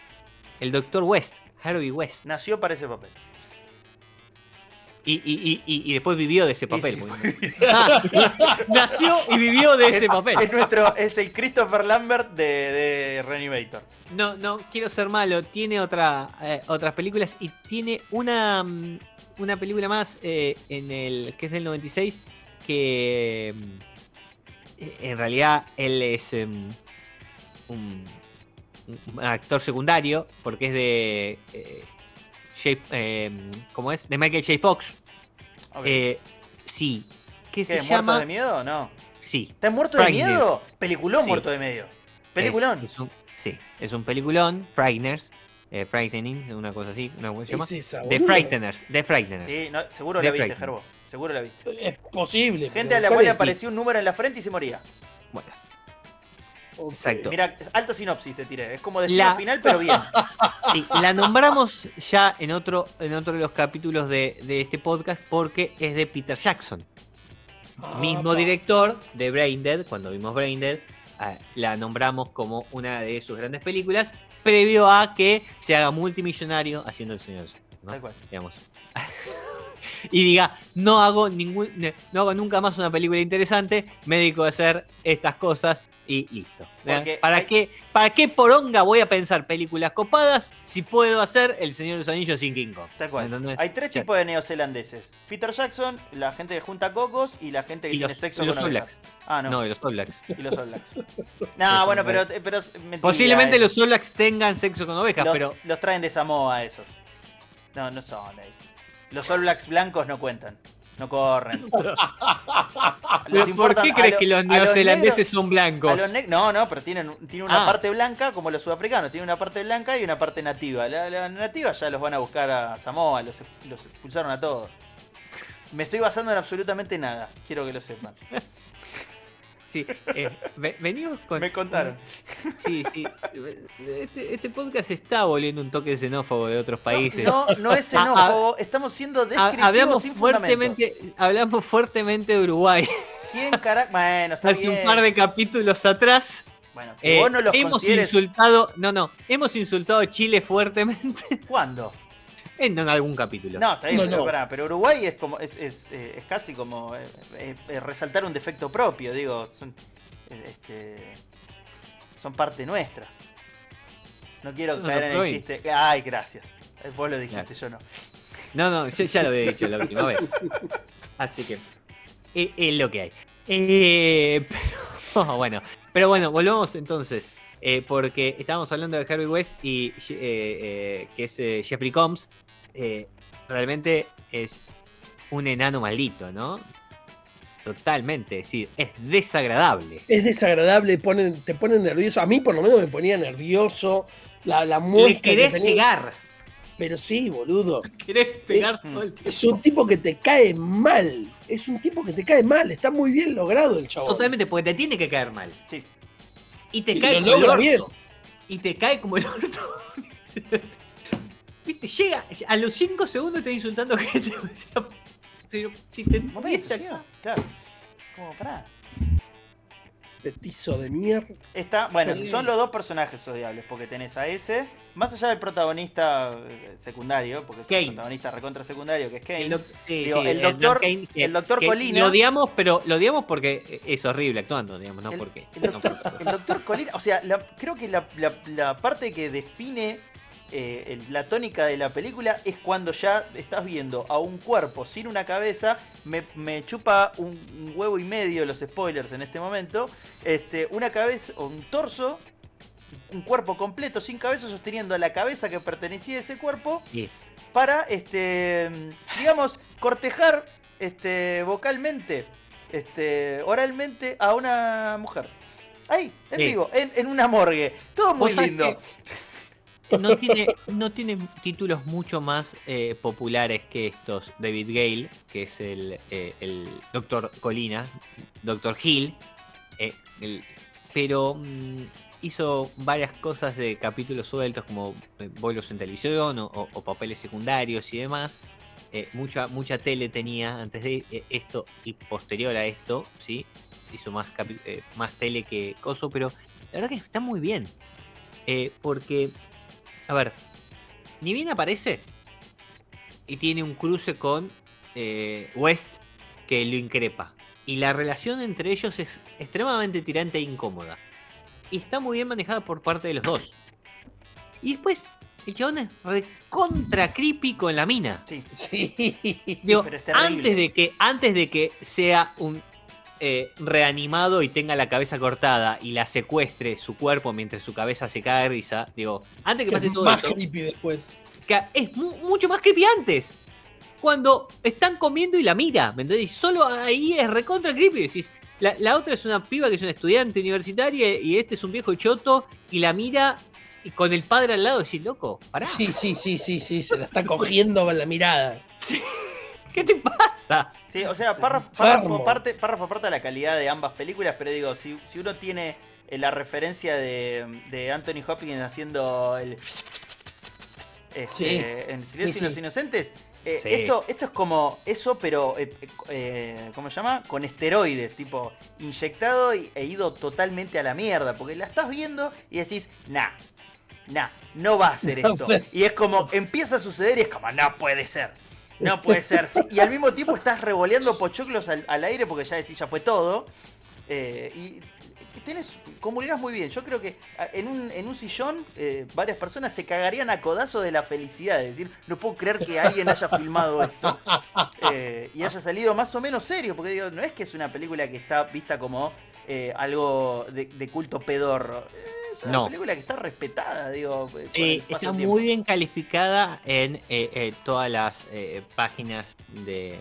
[SPEAKER 2] el Dr. West, Harvey West.
[SPEAKER 1] Nació para ese papel.
[SPEAKER 2] Y, y, y, y- y después vivió de ese papel. muy. Ah, nació y vivió de ese
[SPEAKER 1] Es
[SPEAKER 2] papel.
[SPEAKER 1] nuestro, es el Christopher Lambert de, de Reanimator.
[SPEAKER 2] No, no quiero ser malo, tiene otra, eh, otras películas y tiene una, mm, una película más eh, en el que es del 96 que eh, en realidad él es em, un, un actor secundario porque es de eh, J- em, ¿cómo es? De Michael J. Fox. Eh, sí, que
[SPEAKER 1] ¿Qué,
[SPEAKER 2] se
[SPEAKER 1] ¿Muerto
[SPEAKER 2] llama
[SPEAKER 1] de miedo? No.
[SPEAKER 2] Sí.
[SPEAKER 1] ¿Estás muerto de miedo? Peliculón
[SPEAKER 2] Sí.
[SPEAKER 1] muerto de medio. Peliculón.
[SPEAKER 2] Es, es un, sí, es un peliculón, Frighteners, eh, Frightening, una cosa así, una llama.
[SPEAKER 3] Esa,
[SPEAKER 2] The
[SPEAKER 3] boludo.
[SPEAKER 2] Frighteners, The Frighteners.
[SPEAKER 1] Sí, no, seguro
[SPEAKER 2] De
[SPEAKER 1] la viste,
[SPEAKER 2] Frightener.
[SPEAKER 1] Seguro la viste.
[SPEAKER 3] Es posible.
[SPEAKER 1] Gente a la cual apareció un número en la frente y se moría.
[SPEAKER 2] Bueno. Exacto.
[SPEAKER 1] Mira, alta sinopsis te tiré. Es como destino
[SPEAKER 2] La-
[SPEAKER 1] final, pero bien.
[SPEAKER 2] sí, la nombramos ya en otro, en otro de los capítulos de, de este podcast porque es de Peter Jackson,
[SPEAKER 3] Ah,
[SPEAKER 2] mismo
[SPEAKER 3] pa.
[SPEAKER 2] director de Braindead. Cuando vimos Braindead, eh, la nombramos como una de sus grandes películas, previo a que se haga multimillonario haciendo El Señor ¿no?
[SPEAKER 1] Tal cual.
[SPEAKER 2] digamos. y diga, no hago ningún, no hago nunca más una película interesante, me dedico a hacer estas cosas y listo.
[SPEAKER 1] Porque
[SPEAKER 2] ¿Para
[SPEAKER 1] hay-
[SPEAKER 2] qué, para qué poronga voy a pensar películas copadas si puedo hacer El Señor de los Anillos sin King Kong?
[SPEAKER 1] Tal cual.
[SPEAKER 2] ¿Entendés?
[SPEAKER 1] Hay tres tipos de neozelandeses. Peter Jackson, la gente que junta cocos y la gente que
[SPEAKER 2] Y
[SPEAKER 1] tiene
[SPEAKER 2] los-
[SPEAKER 1] sexo
[SPEAKER 2] y los
[SPEAKER 1] con. Ah, no.
[SPEAKER 2] No, y los All Blacks.
[SPEAKER 1] Y los All Blacks. No, bueno, pero, pero mentira,
[SPEAKER 2] Posiblemente
[SPEAKER 1] eh.
[SPEAKER 2] los All Blacks tengan sexo con ovejas,
[SPEAKER 1] los,
[SPEAKER 2] pero
[SPEAKER 1] los traen de Samoa esos. No, no son. eh. Los All Blacks blancos no cuentan. No corren. Les
[SPEAKER 2] ¿Pero ¿por qué crees
[SPEAKER 1] lo-
[SPEAKER 2] que los neozelandeses son blancos?
[SPEAKER 1] no, no, pero tienen, tienen una
[SPEAKER 2] Ah.
[SPEAKER 1] parte blanca como los sudafricanos. Tienen una parte blanca y una parte nativa. La, la nativa ya los van a buscar a Samoa. Los, los expulsaron a todos. Me estoy basando en absolutamente nada. Quiero que lo sepan.
[SPEAKER 2] Sí, eh, ve- venimos con.
[SPEAKER 1] Me contaron.
[SPEAKER 2] Sí, sí. Este, este podcast está volviendo un toque xenófobo de otros países.
[SPEAKER 1] No, no es xenófobo. Estamos siendo descriptivos
[SPEAKER 2] hablamos
[SPEAKER 1] sin fundamentos.
[SPEAKER 2] fuertemente, hablamos fuertemente de Uruguay
[SPEAKER 1] ¿Quién carajo? Bueno, está
[SPEAKER 2] hace
[SPEAKER 1] bien.
[SPEAKER 2] un par de capítulos atrás.
[SPEAKER 1] Bueno, que
[SPEAKER 2] Eh,
[SPEAKER 1] vos no los
[SPEAKER 2] hemos
[SPEAKER 1] consideres...
[SPEAKER 2] insultado, no, no, hemos insultado a Chile fuertemente
[SPEAKER 1] ¿Cuándo?
[SPEAKER 2] En, en algún capítulo.
[SPEAKER 1] No, está bien,
[SPEAKER 3] No,
[SPEAKER 1] pero,
[SPEAKER 3] no.
[SPEAKER 1] pará, pero Uruguay es como es, es, eh, es casi como eh, eh, eh, resaltar un defecto propio, digo, son eh, este son parte nuestra. No quiero caer en el chiste. Ay, gracias. Vos lo dijiste, yo no.
[SPEAKER 2] No, no, yo ya lo había dicho la última vez. Así que es, es lo que hay. Eh, pero, bueno, pero bueno, volvamos entonces. eh, porque estábamos hablando de Harvey West y eh, eh, que es eh, Jeffrey Combs. Eh, realmente es un enano maldito, ¿no? Totalmente, es decir, es desagradable.
[SPEAKER 3] Es desagradable, ponen, te ponen nervioso. A mí por lo menos me ponía nervioso. La, la
[SPEAKER 2] Le
[SPEAKER 3] que
[SPEAKER 2] querés
[SPEAKER 3] tenía.
[SPEAKER 2] pegar,
[SPEAKER 3] Pero sí, boludo.
[SPEAKER 2] querés pegar
[SPEAKER 1] Mm.
[SPEAKER 2] todo el tiempo.
[SPEAKER 3] Es un tipo que te cae mal. Es un tipo que te cae mal. Está muy bien logrado el chabón.
[SPEAKER 2] Totalmente, porque te tiene que caer mal.
[SPEAKER 1] Sí.
[SPEAKER 2] Y te
[SPEAKER 3] Y
[SPEAKER 2] cae
[SPEAKER 3] lo
[SPEAKER 2] como el orto.
[SPEAKER 3] bien.
[SPEAKER 2] Y te cae como el orto. Viste, llega a los 5 segundos te está insultando gente. Pero si te acá-
[SPEAKER 1] claro. Como pará.
[SPEAKER 3] Petizo de mierda.
[SPEAKER 1] Está, bueno, son los dos personajes odiables, porque tenés a ese, más allá del protagonista eh, secundario, porque es
[SPEAKER 2] Kane.
[SPEAKER 1] un protagonista recontra secundario, que es Kane.
[SPEAKER 2] El, doc- sí,
[SPEAKER 1] Digo,
[SPEAKER 2] sí,
[SPEAKER 1] el doctor-
[SPEAKER 2] Kane, que-
[SPEAKER 1] el doctor
[SPEAKER 2] que
[SPEAKER 1] Colina-
[SPEAKER 2] Lo odiamos, pero lo odiamos porque es horrible actuando, digamos, no
[SPEAKER 1] el,
[SPEAKER 2] porque.
[SPEAKER 1] el doctor, el doctor Colina, o sea, la- creo que la, la- la parte que define eh, el- la tónica de la película es cuando ya estás viendo a un cuerpo sin una cabeza, me, me chupa un, un huevo y medio los spoilers en este momento, este, una cabeza o un torso, un cuerpo completo sin cabeza sosteniendo la cabeza que pertenecía a ese cuerpo
[SPEAKER 2] Sí.
[SPEAKER 1] para, este, digamos, cortejar este, vocalmente, este, oralmente a una mujer. Ahí, en
[SPEAKER 2] Sí.
[SPEAKER 1] vivo, en, en una morgue. Todo muy lindo.
[SPEAKER 2] Que No tiene, no tiene títulos mucho más eh, populares que estos. David Gale, que es el, eh, el Doctor Colina, Doctor Hill, eh, pero mm, hizo varias cosas de capítulos sueltos como eh, bolos en televisión o, o- papeles secundarios y demás. Eh, mucha, mucha tele tenía antes de eh, esto y posterior a esto, ¿sí? Hizo más, eh, más tele que coso, pero la verdad que está muy bien. Eh, porque, a ver, ni bien aparece y tiene un cruce con eh, West que lo increpa. Y la relación entre ellos es extremadamente tirante e incómoda. Y está muy bien manejada por parte de los dos. Y después, el chabón es recontra creepy con la mina.
[SPEAKER 1] Sí,
[SPEAKER 3] Sí.
[SPEAKER 2] Digo,
[SPEAKER 1] pero es terrible.
[SPEAKER 2] antes de que antes de que sea un eh, reanimado y tenga la cabeza cortada y la secuestre su cuerpo mientras su cabeza se cae de risa, digo, antes que
[SPEAKER 3] Que
[SPEAKER 2] pase
[SPEAKER 3] es
[SPEAKER 2] todo
[SPEAKER 3] más
[SPEAKER 2] eso,
[SPEAKER 3] creepy después.
[SPEAKER 2] que es mu- mucho más creepy antes. Cuando están comiendo y la mira, ¿me entendés? Solo ahí es recontra creepy. Decís, la, la otra es una piba que es una estudiante universitaria y este es un viejo choto y la mira y con el padre al lado decís, loco, pará,
[SPEAKER 3] Sí, sí, sí, sí, sí, se la está cogiendo con la mirada.
[SPEAKER 2] ¿qué te pasa?
[SPEAKER 1] Sí, o sea, párrafo, párrafo aparte, párrafo aparte de la calidad de ambas películas, pero digo, si, si uno tiene eh, la referencia de, de Anthony Hopkins haciendo el... este,
[SPEAKER 3] Sí.
[SPEAKER 1] en Silencio
[SPEAKER 3] Sí,
[SPEAKER 1] de los. Inocentes, eh,
[SPEAKER 2] Sí.
[SPEAKER 1] esto, esto es como eso, pero, eh, eh, ¿cómo se llama? Con esteroides, tipo, inyectado y- e ido totalmente a la mierda, porque la estás viendo y decís, nah, nah, no va a hacer
[SPEAKER 3] No
[SPEAKER 1] esto. Y es como, empieza a suceder y es como, no puede ser. No puede ser. sí, Y al mismo tiempo estás revoleando pochoclos al, al aire porque ya decís, ya fue todo. Eh, y tenés, comulgás muy bien. Yo creo que en un, en un sillón eh, varias personas se cagarían a codazo de la felicidad. Es decir, no puedo creer que alguien haya filmado esto eh, y haya salido más o menos serio. Porque digo, no es que es una película que está vista como eh, algo de, de culto pedorro. Eh, Es una
[SPEAKER 2] No.
[SPEAKER 1] película que está respetada, digo. paso
[SPEAKER 2] está muy bien calificada en eh, eh, todas las eh, páginas de,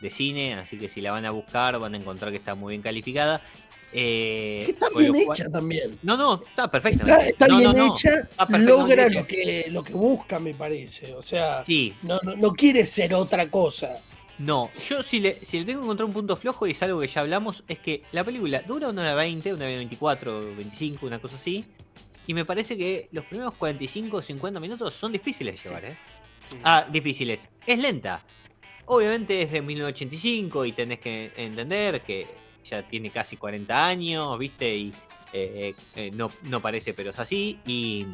[SPEAKER 2] de cine, así que si la van a buscar van a encontrar que está muy bien calificada. Eh,
[SPEAKER 3] Que está bien
[SPEAKER 2] cual-
[SPEAKER 3] hecha también.
[SPEAKER 2] No, no, está perfecta.
[SPEAKER 3] Está, está
[SPEAKER 2] no,
[SPEAKER 3] bien
[SPEAKER 2] no, no,
[SPEAKER 3] hecha, logra lo que, lo que busca, me parece. O sea,
[SPEAKER 2] Sí,
[SPEAKER 3] no, no, no quiere ser otra cosa.
[SPEAKER 2] No. Yo si le, si le tengo que encontrar un punto flojo, y es algo que ya hablamos, es que la película dura una hora 20, una hora 24, 25, una cosa así. Y me parece que los primeros 45 o 50 minutos son difíciles de llevar, ¿eh?
[SPEAKER 1] Sí.
[SPEAKER 2] Ah, difíciles. Es lenta. Obviamente es de 1985 y tenés que entender que ya tiene casi 40 años, ¿viste? Y eh, eh, no, no parece, pero es así. Y,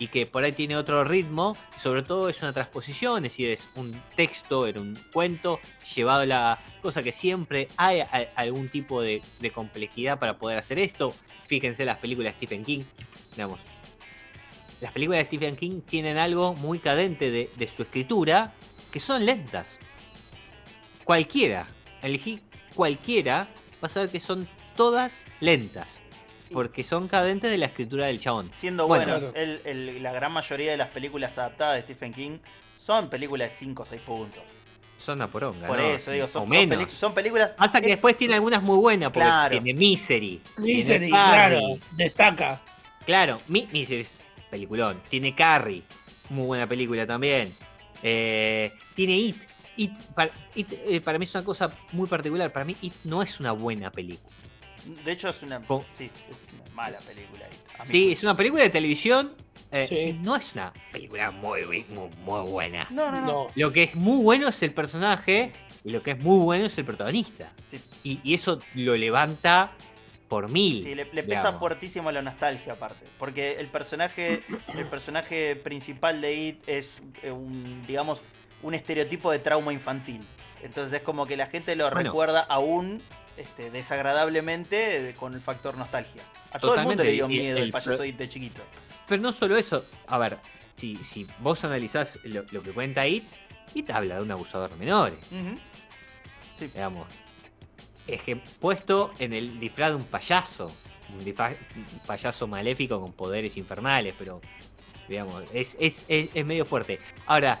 [SPEAKER 2] y que por ahí tiene otro ritmo. Sobre todo es una transposición, es decir, es un texto, era un cuento llevado a la cosa que siempre hay algún tipo de, de complejidad para poder hacer esto. Fíjense las películas de Stephen King, digamos. Las películas de Stephen King tienen algo muy cadente de, de su escritura, que son lentas. Cualquiera, elegí cualquiera, vas a ver que son todas lentas. Porque son cadentes de la escritura del chabón.
[SPEAKER 1] Siendo
[SPEAKER 2] Bueno.
[SPEAKER 1] buenos,
[SPEAKER 3] Claro.
[SPEAKER 1] el- el- la gran mayoría de las películas adaptadas de Stephen King son películas de 5 o 6 puntos.
[SPEAKER 2] Son una poronga.
[SPEAKER 1] Por
[SPEAKER 2] ¿no?
[SPEAKER 1] eso digo,
[SPEAKER 2] o
[SPEAKER 1] son,
[SPEAKER 2] menos.
[SPEAKER 1] peli- son películas.
[SPEAKER 2] Pasa que
[SPEAKER 1] es-
[SPEAKER 2] después tiene algunas muy buenas, porque
[SPEAKER 1] Claro.
[SPEAKER 2] tiene Misery.
[SPEAKER 3] Misery,
[SPEAKER 2] tiene
[SPEAKER 3] claro, destaca.
[SPEAKER 2] Claro, Mi- Misery es peliculón. Tiene Carrie, muy buena película también. Eh, tiene It. It, para, It, eh, para mí es una cosa muy particular. Para mí It no es una buena película.
[SPEAKER 1] De hecho, es una,
[SPEAKER 2] Po-
[SPEAKER 1] sí, es una mala película.
[SPEAKER 2] Sí, es una película de televisión. eh,
[SPEAKER 3] Sí.
[SPEAKER 2] No es una película muy, muy, muy buena.
[SPEAKER 1] No, no, no.
[SPEAKER 3] No.
[SPEAKER 2] Lo que es muy bueno es el personaje y lo que es muy bueno es el protagonista.
[SPEAKER 1] Sí.
[SPEAKER 2] Y, y eso lo levanta por mil.
[SPEAKER 1] Sí, le, le pesa fuertísimo la nostalgia aparte. Porque el personaje, el personaje principal de It es eh, un, digamos, un estereotipo de trauma infantil. Entonces es como que la gente lo
[SPEAKER 2] Bueno.
[SPEAKER 1] recuerda aún este, desagradablemente eh, con el factor nostalgia. A todo el mundo
[SPEAKER 2] Totalmente,
[SPEAKER 1] le dio miedo el,
[SPEAKER 2] el
[SPEAKER 1] payaso de chiquito.
[SPEAKER 2] Pero no solo eso. A ver, si, si vos analizás lo, lo que cuenta It, It habla de un abusador de menores. Digamos. Puesto en el disfraz de un payaso. Un, payaso maléfico con poderes infernales, pero digamos, es, es, es, es medio fuerte. Ahora,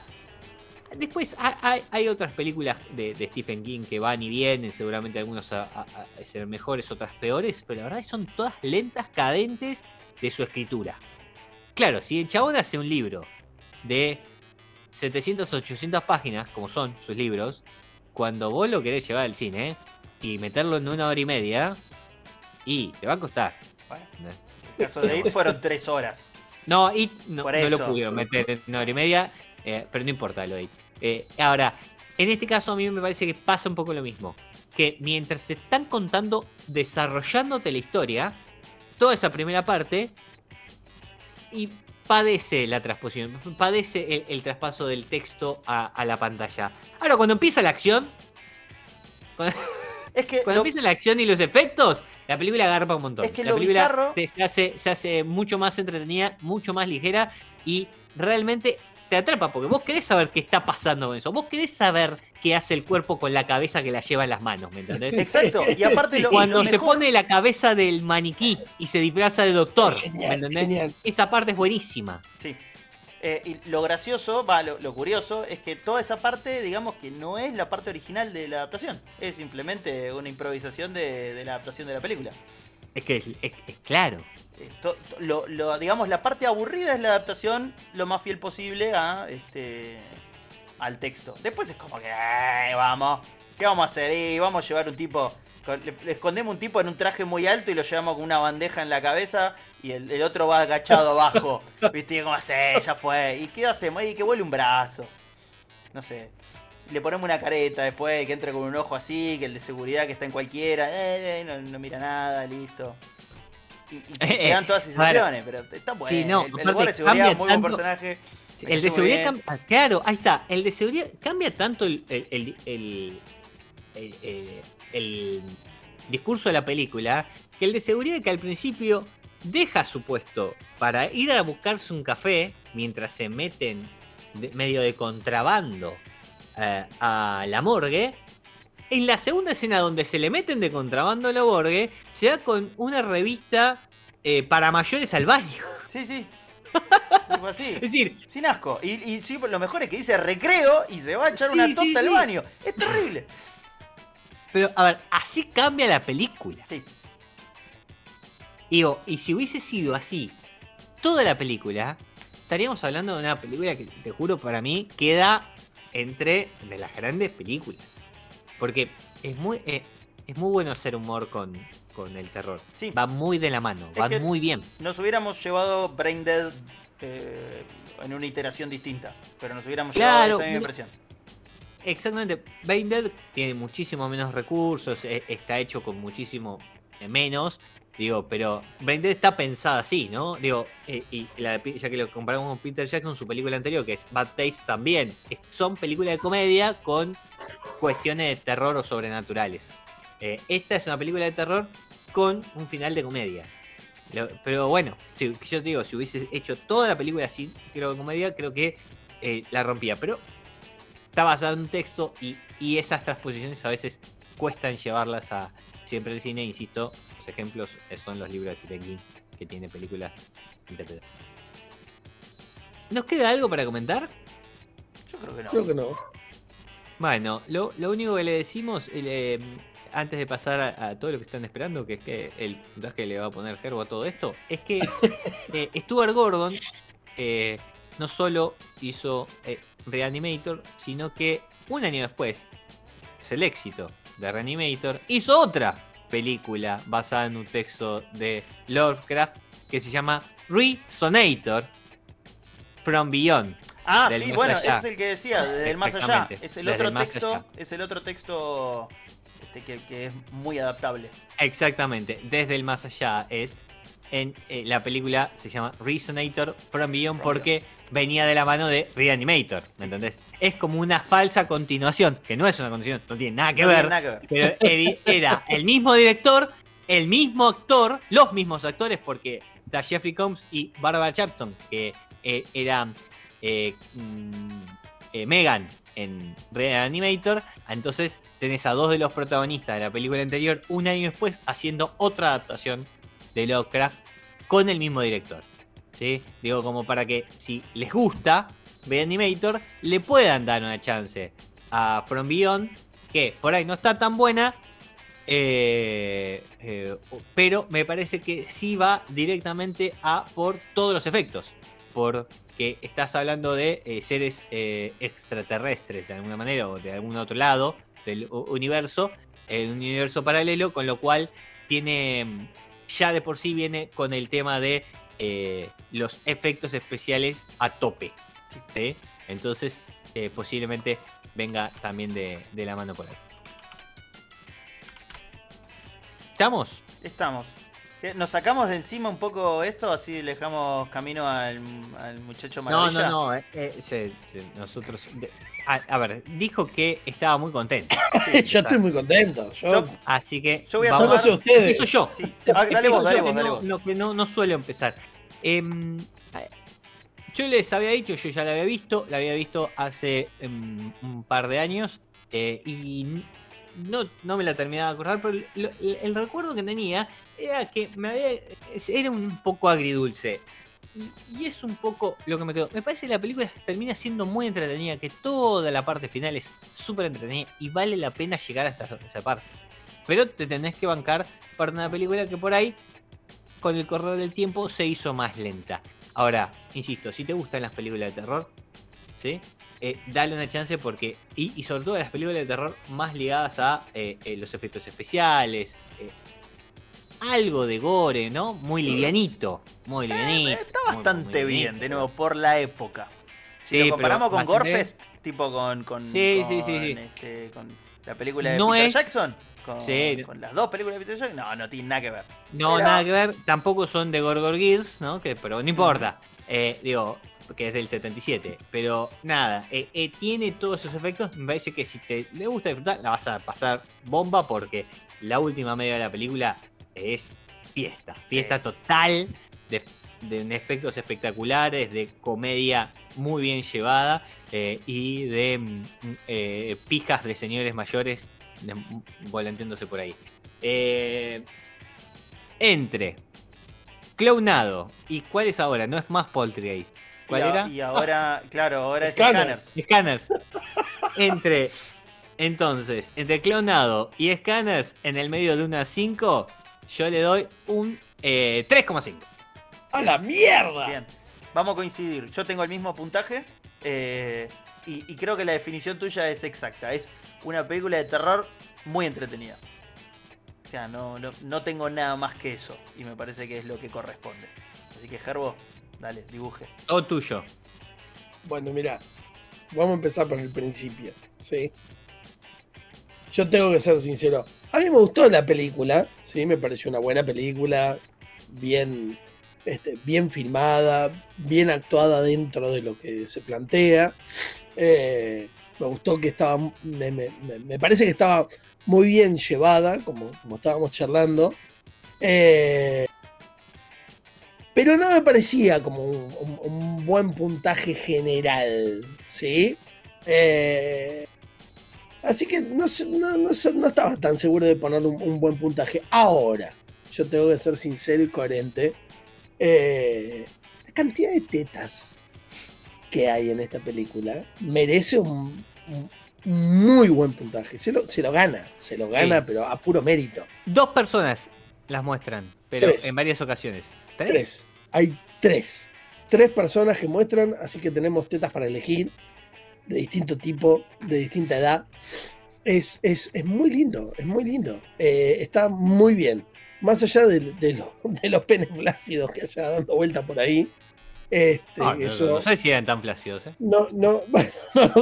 [SPEAKER 2] Después ha- hay, hay otras películas de, de Stephen King que van y vienen, seguramente algunos a, a- a ser mejores, otras peores, pero la verdad es que son todas lentas, cadentes de su escritura. Claro, si el chabón hace un libro de 700, 800 páginas, como son sus libros, cuando vos lo querés llevar al cine y meterlo en una hora y media, y te va a costar.
[SPEAKER 1] Bueno, en el caso de It fueron tres horas.
[SPEAKER 2] No, y no, no lo pudieron meter en una hora y media, eh, pero no importa lo. Eh, ahora, en este caso a mí me parece que pasa un poco lo mismo. Que mientras se están contando, desarrollándote la historia, toda esa primera parte, y padece la transposición, padece el, el traspaso del texto a, a la pantalla. Ahora, cuando empieza la acción, cuando,
[SPEAKER 1] Es que
[SPEAKER 2] cuando
[SPEAKER 1] lo-
[SPEAKER 2] empieza la acción y los efectos, la película agarpa un montón.
[SPEAKER 1] Es que
[SPEAKER 2] la
[SPEAKER 1] lo
[SPEAKER 2] película
[SPEAKER 1] bizarro-
[SPEAKER 2] te- se, hace, se hace mucho más entretenida, mucho más ligera y realmente te atrapa porque vos querés saber qué está pasando con eso. Vos querés saber qué hace el cuerpo con la cabeza que la lleva en las manos, ¿me entendés?
[SPEAKER 1] Exacto, y aparte
[SPEAKER 3] Sí.
[SPEAKER 1] lo,
[SPEAKER 2] Cuando
[SPEAKER 1] lo
[SPEAKER 2] se pone la cabeza del maniquí y se disfraza de doctor, ¿me entendés?
[SPEAKER 3] genial.
[SPEAKER 2] Esa parte es buenísima.
[SPEAKER 1] Sí. Eh, y lo gracioso, va, lo, lo curioso, es que toda esa parte, digamos que no es la parte original de la adaptación. Es simplemente una improvisación de, de la adaptación de la película.
[SPEAKER 2] Es que es, es- es claro.
[SPEAKER 1] To- to- lo, lo- digamos, la parte aburrida es la adaptación lo más fiel posible a este al texto. Después es como que, "Ay, vamos, ¿qué vamos a hacer? Y vamos a llevar un tipo, le, le escondemos un tipo en un traje muy alto y lo llevamos con una bandeja en la cabeza y el, el otro va agachado abajo. ¿Viste? ¿Cómo hace? Ya fue. ¿Y qué hacemos? Y que vuele un brazo. No sé. Le ponemos una careta después, que entre con un ojo así, que el de seguridad que está en cualquiera, eh, eh, no, no mira nada, listo. Y, y que se dan todas sensaciones, pero está bueno.
[SPEAKER 2] Sí, no,
[SPEAKER 1] el, el
[SPEAKER 2] aparte
[SPEAKER 1] de seguridad, muy buen
[SPEAKER 2] tanto-
[SPEAKER 1] personaje. me
[SPEAKER 2] El de seguridad Claro, ahí está. El de seguridad cambia tanto el, el, el- el- el- el- el discurso de la película que el de seguridad que al principio deja su puesto para ir a buscarse un café mientras se meten de- medio de contrabando eh, a la morgue. En la segunda escena donde se le meten de contrabando a la morgue, se da con una revista eh, para mayores al baño.
[SPEAKER 1] Sí, sí. Así.
[SPEAKER 2] Es decir,
[SPEAKER 1] Sin asco. Y, y sí, lo mejor es que dice recreo y se va a echar
[SPEAKER 2] Sí,
[SPEAKER 1] una
[SPEAKER 2] sí,
[SPEAKER 1] tonta al
[SPEAKER 2] sí.
[SPEAKER 1] baño. Es terrible.
[SPEAKER 2] Pero, a ver, así cambia la película.
[SPEAKER 1] Sí.
[SPEAKER 2] Digo, y si hubiese sido así toda la película, estaríamos hablando de una película que, te juro, para mí queda entre de las grandes películas. Porque es muy, eh, es muy bueno hacer humor con, con el terror.
[SPEAKER 1] Sí.
[SPEAKER 2] Va muy de la mano,
[SPEAKER 1] Es
[SPEAKER 2] va muy bien.
[SPEAKER 1] Nos hubiéramos llevado Brain Dead eh, en una iteración distinta. Pero nos hubiéramos
[SPEAKER 2] Claro,
[SPEAKER 1] llevado esa misma impresión.
[SPEAKER 2] Exactamente. Brain Dead tiene muchísimo menos recursos, e- está hecho con muchísimo menos. Digo, pero Brain está pensada así, ¿no? Digo, eh, y la de ya que lo comparamos con Peter Jackson, su película anterior, que es Bad Taste, también. Son películas de comedia con cuestiones de terror o sobrenaturales. Eh, esta es una película de terror con un final de comedia. Pero bueno, si, yo te digo, si hubiese hecho toda la película así, creo de comedia, creo que eh, la rompía. Pero está basada en un texto y, y esas transposiciones a veces cuestan llevarlas a siempre al cine, insisto, ejemplos son los libros de Stephen King, que tiene películas interpretadas. ¿Nos queda algo para comentar?
[SPEAKER 1] Yo creo que no.
[SPEAKER 3] Creo que no.
[SPEAKER 2] Bueno, lo, lo único que le decimos, eh, antes de pasar a, a todo lo que están esperando, que es que el puntaje que le va a poner Gerbo a todo esto, es que eh, Stuart Gordon eh, no solo hizo eh, Reanimator, sino que un año después, es el éxito de Reanimator, hizo otra película basada en un texto de Lovecraft que se llama Resonator From Beyond.
[SPEAKER 1] Ah,
[SPEAKER 2] Del
[SPEAKER 1] sí, bueno,
[SPEAKER 2] allá.
[SPEAKER 1] es el que decía, desde el más allá. Es el otro texto,
[SPEAKER 2] allá.
[SPEAKER 1] es el otro texto este, que, que es muy adaptable.
[SPEAKER 2] Exactamente, desde el más allá es en eh, la película se llama Resonator From Beyond porque venía de la mano de Reanimator, ¿me entendés? Es como una falsa continuación, que no es una continuación, no tiene nada que
[SPEAKER 1] No
[SPEAKER 2] ver,
[SPEAKER 1] tiene nada que ver.
[SPEAKER 2] pero era el mismo director, el mismo actor, los mismos actores porque está Jeffrey Combs y Barbara Chapton, que eh, eran eh, mm, eh, Megan en Reanimator, entonces tenés a dos de los protagonistas de la película anterior un año después haciendo otra adaptación de Lovecraft con el mismo director. Digo, como para que si les gusta, Animator le puedan dar una chance a From Beyond, que por ahí no está tan buena, eh, eh, pero me parece que sí va directamente a por todos los efectos. Porque estás hablando de eh, seres extraterrestres de alguna manera o de algún otro lado del universo, en un universo paralelo, con lo cual tiene ya de por sí viene con el tema de los efectos especiales a tope. Entonces, posiblemente venga también de, de la mano por ahí. ¿Estamos?
[SPEAKER 1] Estamos. ¿Nos sacamos de encima un poco esto? Así dejamos camino al, muchacho maravilla.
[SPEAKER 2] No, no, no. Eh, eh, nosotros. A, ver, dijo que estaba muy contento.
[SPEAKER 3] yo estoy muy contento.
[SPEAKER 2] así que.
[SPEAKER 3] Yo voy a vamos, a ustedes.
[SPEAKER 2] Eso yo.
[SPEAKER 1] Ah, dale vos, dale vos, dale vos.
[SPEAKER 2] No, no, no, suelo empezar. Em, yo les había dicho, yo ya la había visto, la había visto hace em, un par de años. Eh, y no, no me la terminaba de acordar, pero el, recuerdo que tenía era que me había, era un poco agridulce. Y, es un poco lo que me quedó. Me parece que la película termina siendo muy entretenida, que toda la parte final es súper entretenida y vale la pena llegar hasta esa parte. Pero te tenés que bancar para una película que por ahí, con el correr del tiempo, se hizo más lenta. Ahora, insisto, si te gustan las películas de terror, ¿sí? Eh, dale una chance porque, y, sobre todo las películas de terror más ligadas a eh, eh, los efectos especiales, algo de gore, ¿no? Muy livianito, muy livianito.
[SPEAKER 1] está bastante bien, de nuevo, por la época. Si lo comparamos con Gorefest, tipo con, con,
[SPEAKER 2] sí, sí, sí,
[SPEAKER 1] este, con la película de Peter Jackson. Con, las dos películas de Peter Jackson, no, no tiene nada que ver.
[SPEAKER 2] No, nada que ver. Tampoco son de Gorgor Gears, ¿no? Que, pero no importa. digo, que es del 77. Pero nada, eh, eh, tiene todos esos efectos. Me parece que si te le gusta disfrutar, la vas a pasar bomba porque la última media de la película es fiesta. Fiesta total de, efectos espectaculares, de comedia muy bien llevada eh, y de mm, pijas de señores mayores volanteándose por ahí. entre Clownado. ¿Y cuál es ahora? No es más Poltergeist. ¿Cuál
[SPEAKER 1] y
[SPEAKER 2] era?
[SPEAKER 1] Y ahora, claro, ahora es Scanners.
[SPEAKER 2] Scanners. entre, entonces, entre clonado y Scanners en el medio de una 5, yo le doy un 3,5. Eh,
[SPEAKER 3] ¡A la mierda!
[SPEAKER 1] Bien, vamos a coincidir. Yo tengo el mismo puntaje. Eh, y, creo que la definición tuya es exacta. Es una película de terror muy entretenida. O sea, no, no, no tengo nada más que eso. Y me parece que es lo que corresponde. Así que, Gerbo, Dale, dibuje.
[SPEAKER 2] Todo tuyo.
[SPEAKER 3] Bueno, mira, vamos a empezar por el principio, ¿sí? Yo tengo que ser sincero. A mí me gustó la película, ¿sí? Me pareció una buena película, bien, este, bien filmada, bien actuada dentro de lo que se plantea. Eh, me gustó que estaba, me, parece que estaba muy bien llevada, como, como estábamos charlando. Eh, pero no me parecía como un, buen puntaje general, ¿sí? Eh, así que no, estaba tan seguro de poner un, buen puntaje. Ahora, yo tengo que ser sincero y coherente. Eh, la cantidad de tetas que hay en esta película merece un, muy buen puntaje. Se lo, se lo gana, se lo gana, pero a puro mérito.
[SPEAKER 2] Dos personas las muestran, pero en varias ocasiones.
[SPEAKER 3] ¿Tres? Hay tres. Tres personas que muestran, así que tenemos tetas para elegir, de distinto tipo, de distinta edad. Es, es, muy lindo, es muy lindo. Eh, está muy bien. Más allá de, de, los penes flácidos que haya dando vuelta por ahí. Este,
[SPEAKER 2] ah, no, eso, no, sé si eran tan flácidos. ¿eh?
[SPEAKER 3] No, no, bueno, no,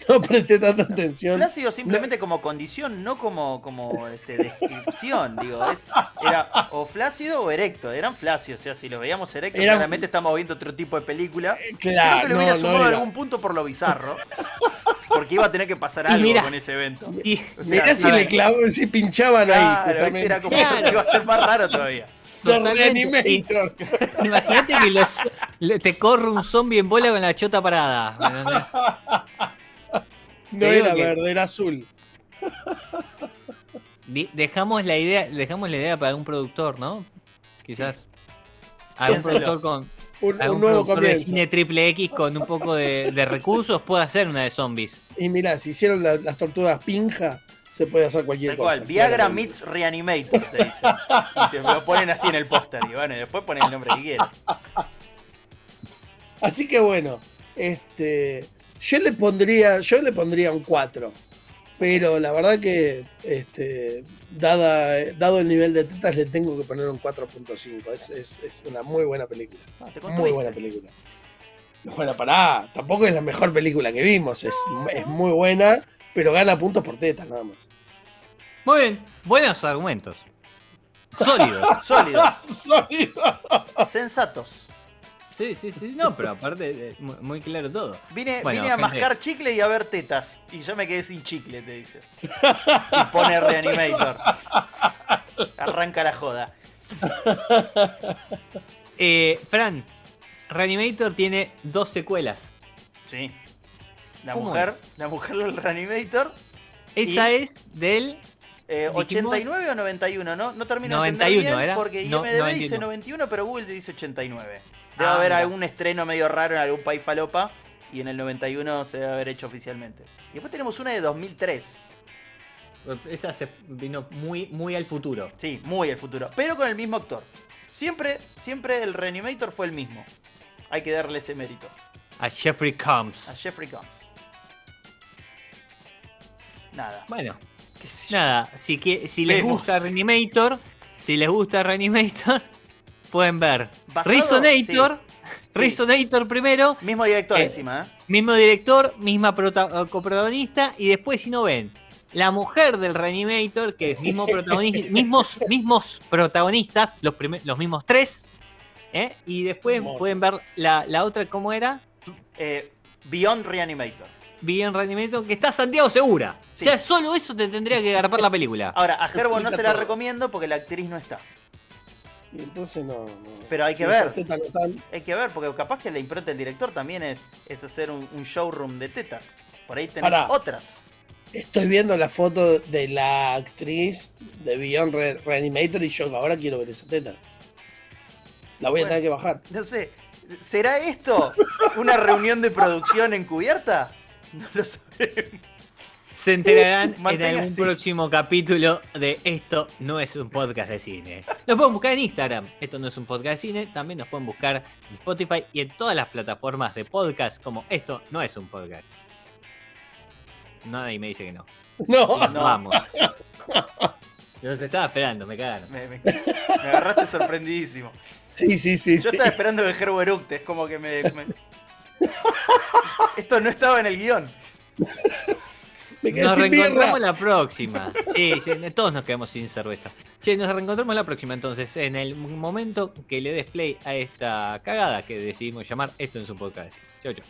[SPEAKER 3] no presté tanta atención.
[SPEAKER 1] Flácido simplemente como condición, no como, como este, descripción. digo, era o flácido o erecto. Eran flácidos. O sea, si los veíamos erectos, claramente estamos viendo otro tipo de película.
[SPEAKER 3] Claro.
[SPEAKER 1] Creo que lo hubiera sumado a algún punto por lo bizarro. Porque iba a tener que pasar algo con ese evento.
[SPEAKER 3] Y, mirá si le clavo, si pinchaban ahí.
[SPEAKER 1] Era como que iba a ser más raro todavía.
[SPEAKER 2] Imagínate que los, te corre un zombie en bola con la chota parada.
[SPEAKER 3] No era verde, era azul.
[SPEAKER 2] Dejamos la idea, dejamos la idea para un productor, ¿no? Quizás. Algún productor con,
[SPEAKER 3] un,
[SPEAKER 2] algún
[SPEAKER 3] un nuevo
[SPEAKER 2] productor de
[SPEAKER 3] comienzo.
[SPEAKER 2] cine triple X con un poco de, de recursos puede hacer una de zombies.
[SPEAKER 3] Y mira, si hicieron la- las tortugas pinja, se puede hacer cualquier cosa.
[SPEAKER 1] cual, Viagra meets Reanimator, te dicen. Y te lo ponen así en el póster. Y bueno, y después ponen el nombre que quieran.
[SPEAKER 3] Así que bueno, este, yo le pondría, yo le pondría un 4. Pero la verdad que, este, dada, dado el nivel de tetas, le tengo que poner un 4.5. Es, es, es una muy buena película.
[SPEAKER 1] Te
[SPEAKER 3] Muy buena película. Bueno, pará, tampoco es la mejor película que vimos. Es, es muy buena, pero gana puntos por tetas nada más.
[SPEAKER 2] Muy bien, buenos argumentos. Sólidos.
[SPEAKER 1] Sólidos,
[SPEAKER 3] Sólido.
[SPEAKER 1] sensatos.
[SPEAKER 2] Sí, sí, sí. No, pero aparte, eh, muy, muy claro todo.
[SPEAKER 1] Vine,
[SPEAKER 2] Bueno,
[SPEAKER 1] vine a
[SPEAKER 2] gente.
[SPEAKER 1] mascar chicle y a ver tetas. Y yo me quedé sin chicle, te dice. Y pone Reanimator. Arranca la joda.
[SPEAKER 2] Eh, Fran, Reanimator tiene dos secuelas.
[SPEAKER 1] Sí. La
[SPEAKER 2] ¿Cómo
[SPEAKER 1] mujer,
[SPEAKER 2] es?
[SPEAKER 1] la mujer del Reanimator.
[SPEAKER 2] Esa
[SPEAKER 1] ¿Y?
[SPEAKER 2] es del.
[SPEAKER 1] Eh,
[SPEAKER 2] Dijimos-
[SPEAKER 1] 89 o 91, ¿no? No termino
[SPEAKER 2] 91
[SPEAKER 1] de bien
[SPEAKER 2] era.
[SPEAKER 1] porque
[SPEAKER 2] No,
[SPEAKER 1] IMDB
[SPEAKER 2] 91.
[SPEAKER 1] dice 91, pero Google te dice 89. Debe
[SPEAKER 2] Ah,
[SPEAKER 1] haber
[SPEAKER 2] mira.
[SPEAKER 1] algún estreno medio raro en algún país falopa y en el 91 se debe haber hecho oficialmente. Y después tenemos una de 2003.
[SPEAKER 2] Esa se vino muy, muy al futuro.
[SPEAKER 1] Sí, muy el futuro, pero con el mismo actor. Siempre, siempre el Reanimator fue el mismo. Hay que darle ese mérito.
[SPEAKER 2] A Jeffrey
[SPEAKER 1] A
[SPEAKER 2] Combs.
[SPEAKER 1] Jeffrey Combs. Nada.
[SPEAKER 2] Bueno. Nada. Si, que, si les
[SPEAKER 1] Vemos.
[SPEAKER 2] gusta Reanimator, si les gusta Reanimator, pueden ver
[SPEAKER 1] Basado-
[SPEAKER 2] Resonator.
[SPEAKER 1] sí.
[SPEAKER 2] Resonator primero,
[SPEAKER 1] Mismo director
[SPEAKER 2] Eh,
[SPEAKER 1] encima, ¿eh?
[SPEAKER 2] mismo director, misma prota- coprotagonista, y después si no ven, la mujer del Reanimator, que es mismo protagonista, mismos, mismos protagonistas, los, los mismos tres, ¿eh? y después
[SPEAKER 3] Hermoso.
[SPEAKER 2] pueden ver la, la otra, ¿cómo era?
[SPEAKER 1] Eh, Beyond Reanimator.
[SPEAKER 2] Bien Reanimator, que está Santiago Segura.
[SPEAKER 1] Sí.
[SPEAKER 2] Ya solo eso te tendría que garpar la película.
[SPEAKER 1] Ahora, a Herbo no se la
[SPEAKER 3] todo.
[SPEAKER 1] recomiendo porque la actriz no está.
[SPEAKER 3] Y entonces no. no.
[SPEAKER 1] Pero hay
[SPEAKER 3] Si
[SPEAKER 1] que ver.
[SPEAKER 3] esas tetas no están-
[SPEAKER 1] Hay que ver, porque capaz que la impronta del director también es, es hacer un, un showroom de tetas. Por ahí tenés
[SPEAKER 3] Pará.
[SPEAKER 1] otras.
[SPEAKER 3] Estoy viendo la foto de la actriz de Beyond Re- Reanimator y yo ahora quiero ver esa teta. La voy a tener que bajar.
[SPEAKER 1] No sé, ¿será esto una reunión de producción encubierta? No lo sabemos.
[SPEAKER 2] Se enterarán en
[SPEAKER 1] Mantenga
[SPEAKER 2] algún
[SPEAKER 1] así.
[SPEAKER 2] próximo capítulo de Esto no es un podcast de cine. Nos pueden buscar en Instagram. Esto no es un podcast de cine. También nos pueden buscar en Spotify y en todas las plataformas de podcast como Esto no es un podcast. Nadie me dice que no.
[SPEAKER 3] No,
[SPEAKER 2] Nos
[SPEAKER 1] No.
[SPEAKER 2] vamos. Los estaba esperando, me cagaron.
[SPEAKER 1] Me, me- me agarraste sorprendidísimo.
[SPEAKER 3] sí, sí, sí.
[SPEAKER 1] Yo
[SPEAKER 3] sí.
[SPEAKER 1] estaba esperando que eructe, es como que me, me- Esto no estaba en el guion.
[SPEAKER 3] Me quedé
[SPEAKER 2] Nos
[SPEAKER 3] sin birra.
[SPEAKER 2] reencontramos la próxima. Sí, sí, todos nos quedamos sin cerveza. Che, nos reencontramos la próxima entonces, en el momento que le des play a esta cagada que decidimos llamar Esto en su podcast. Chau, chau.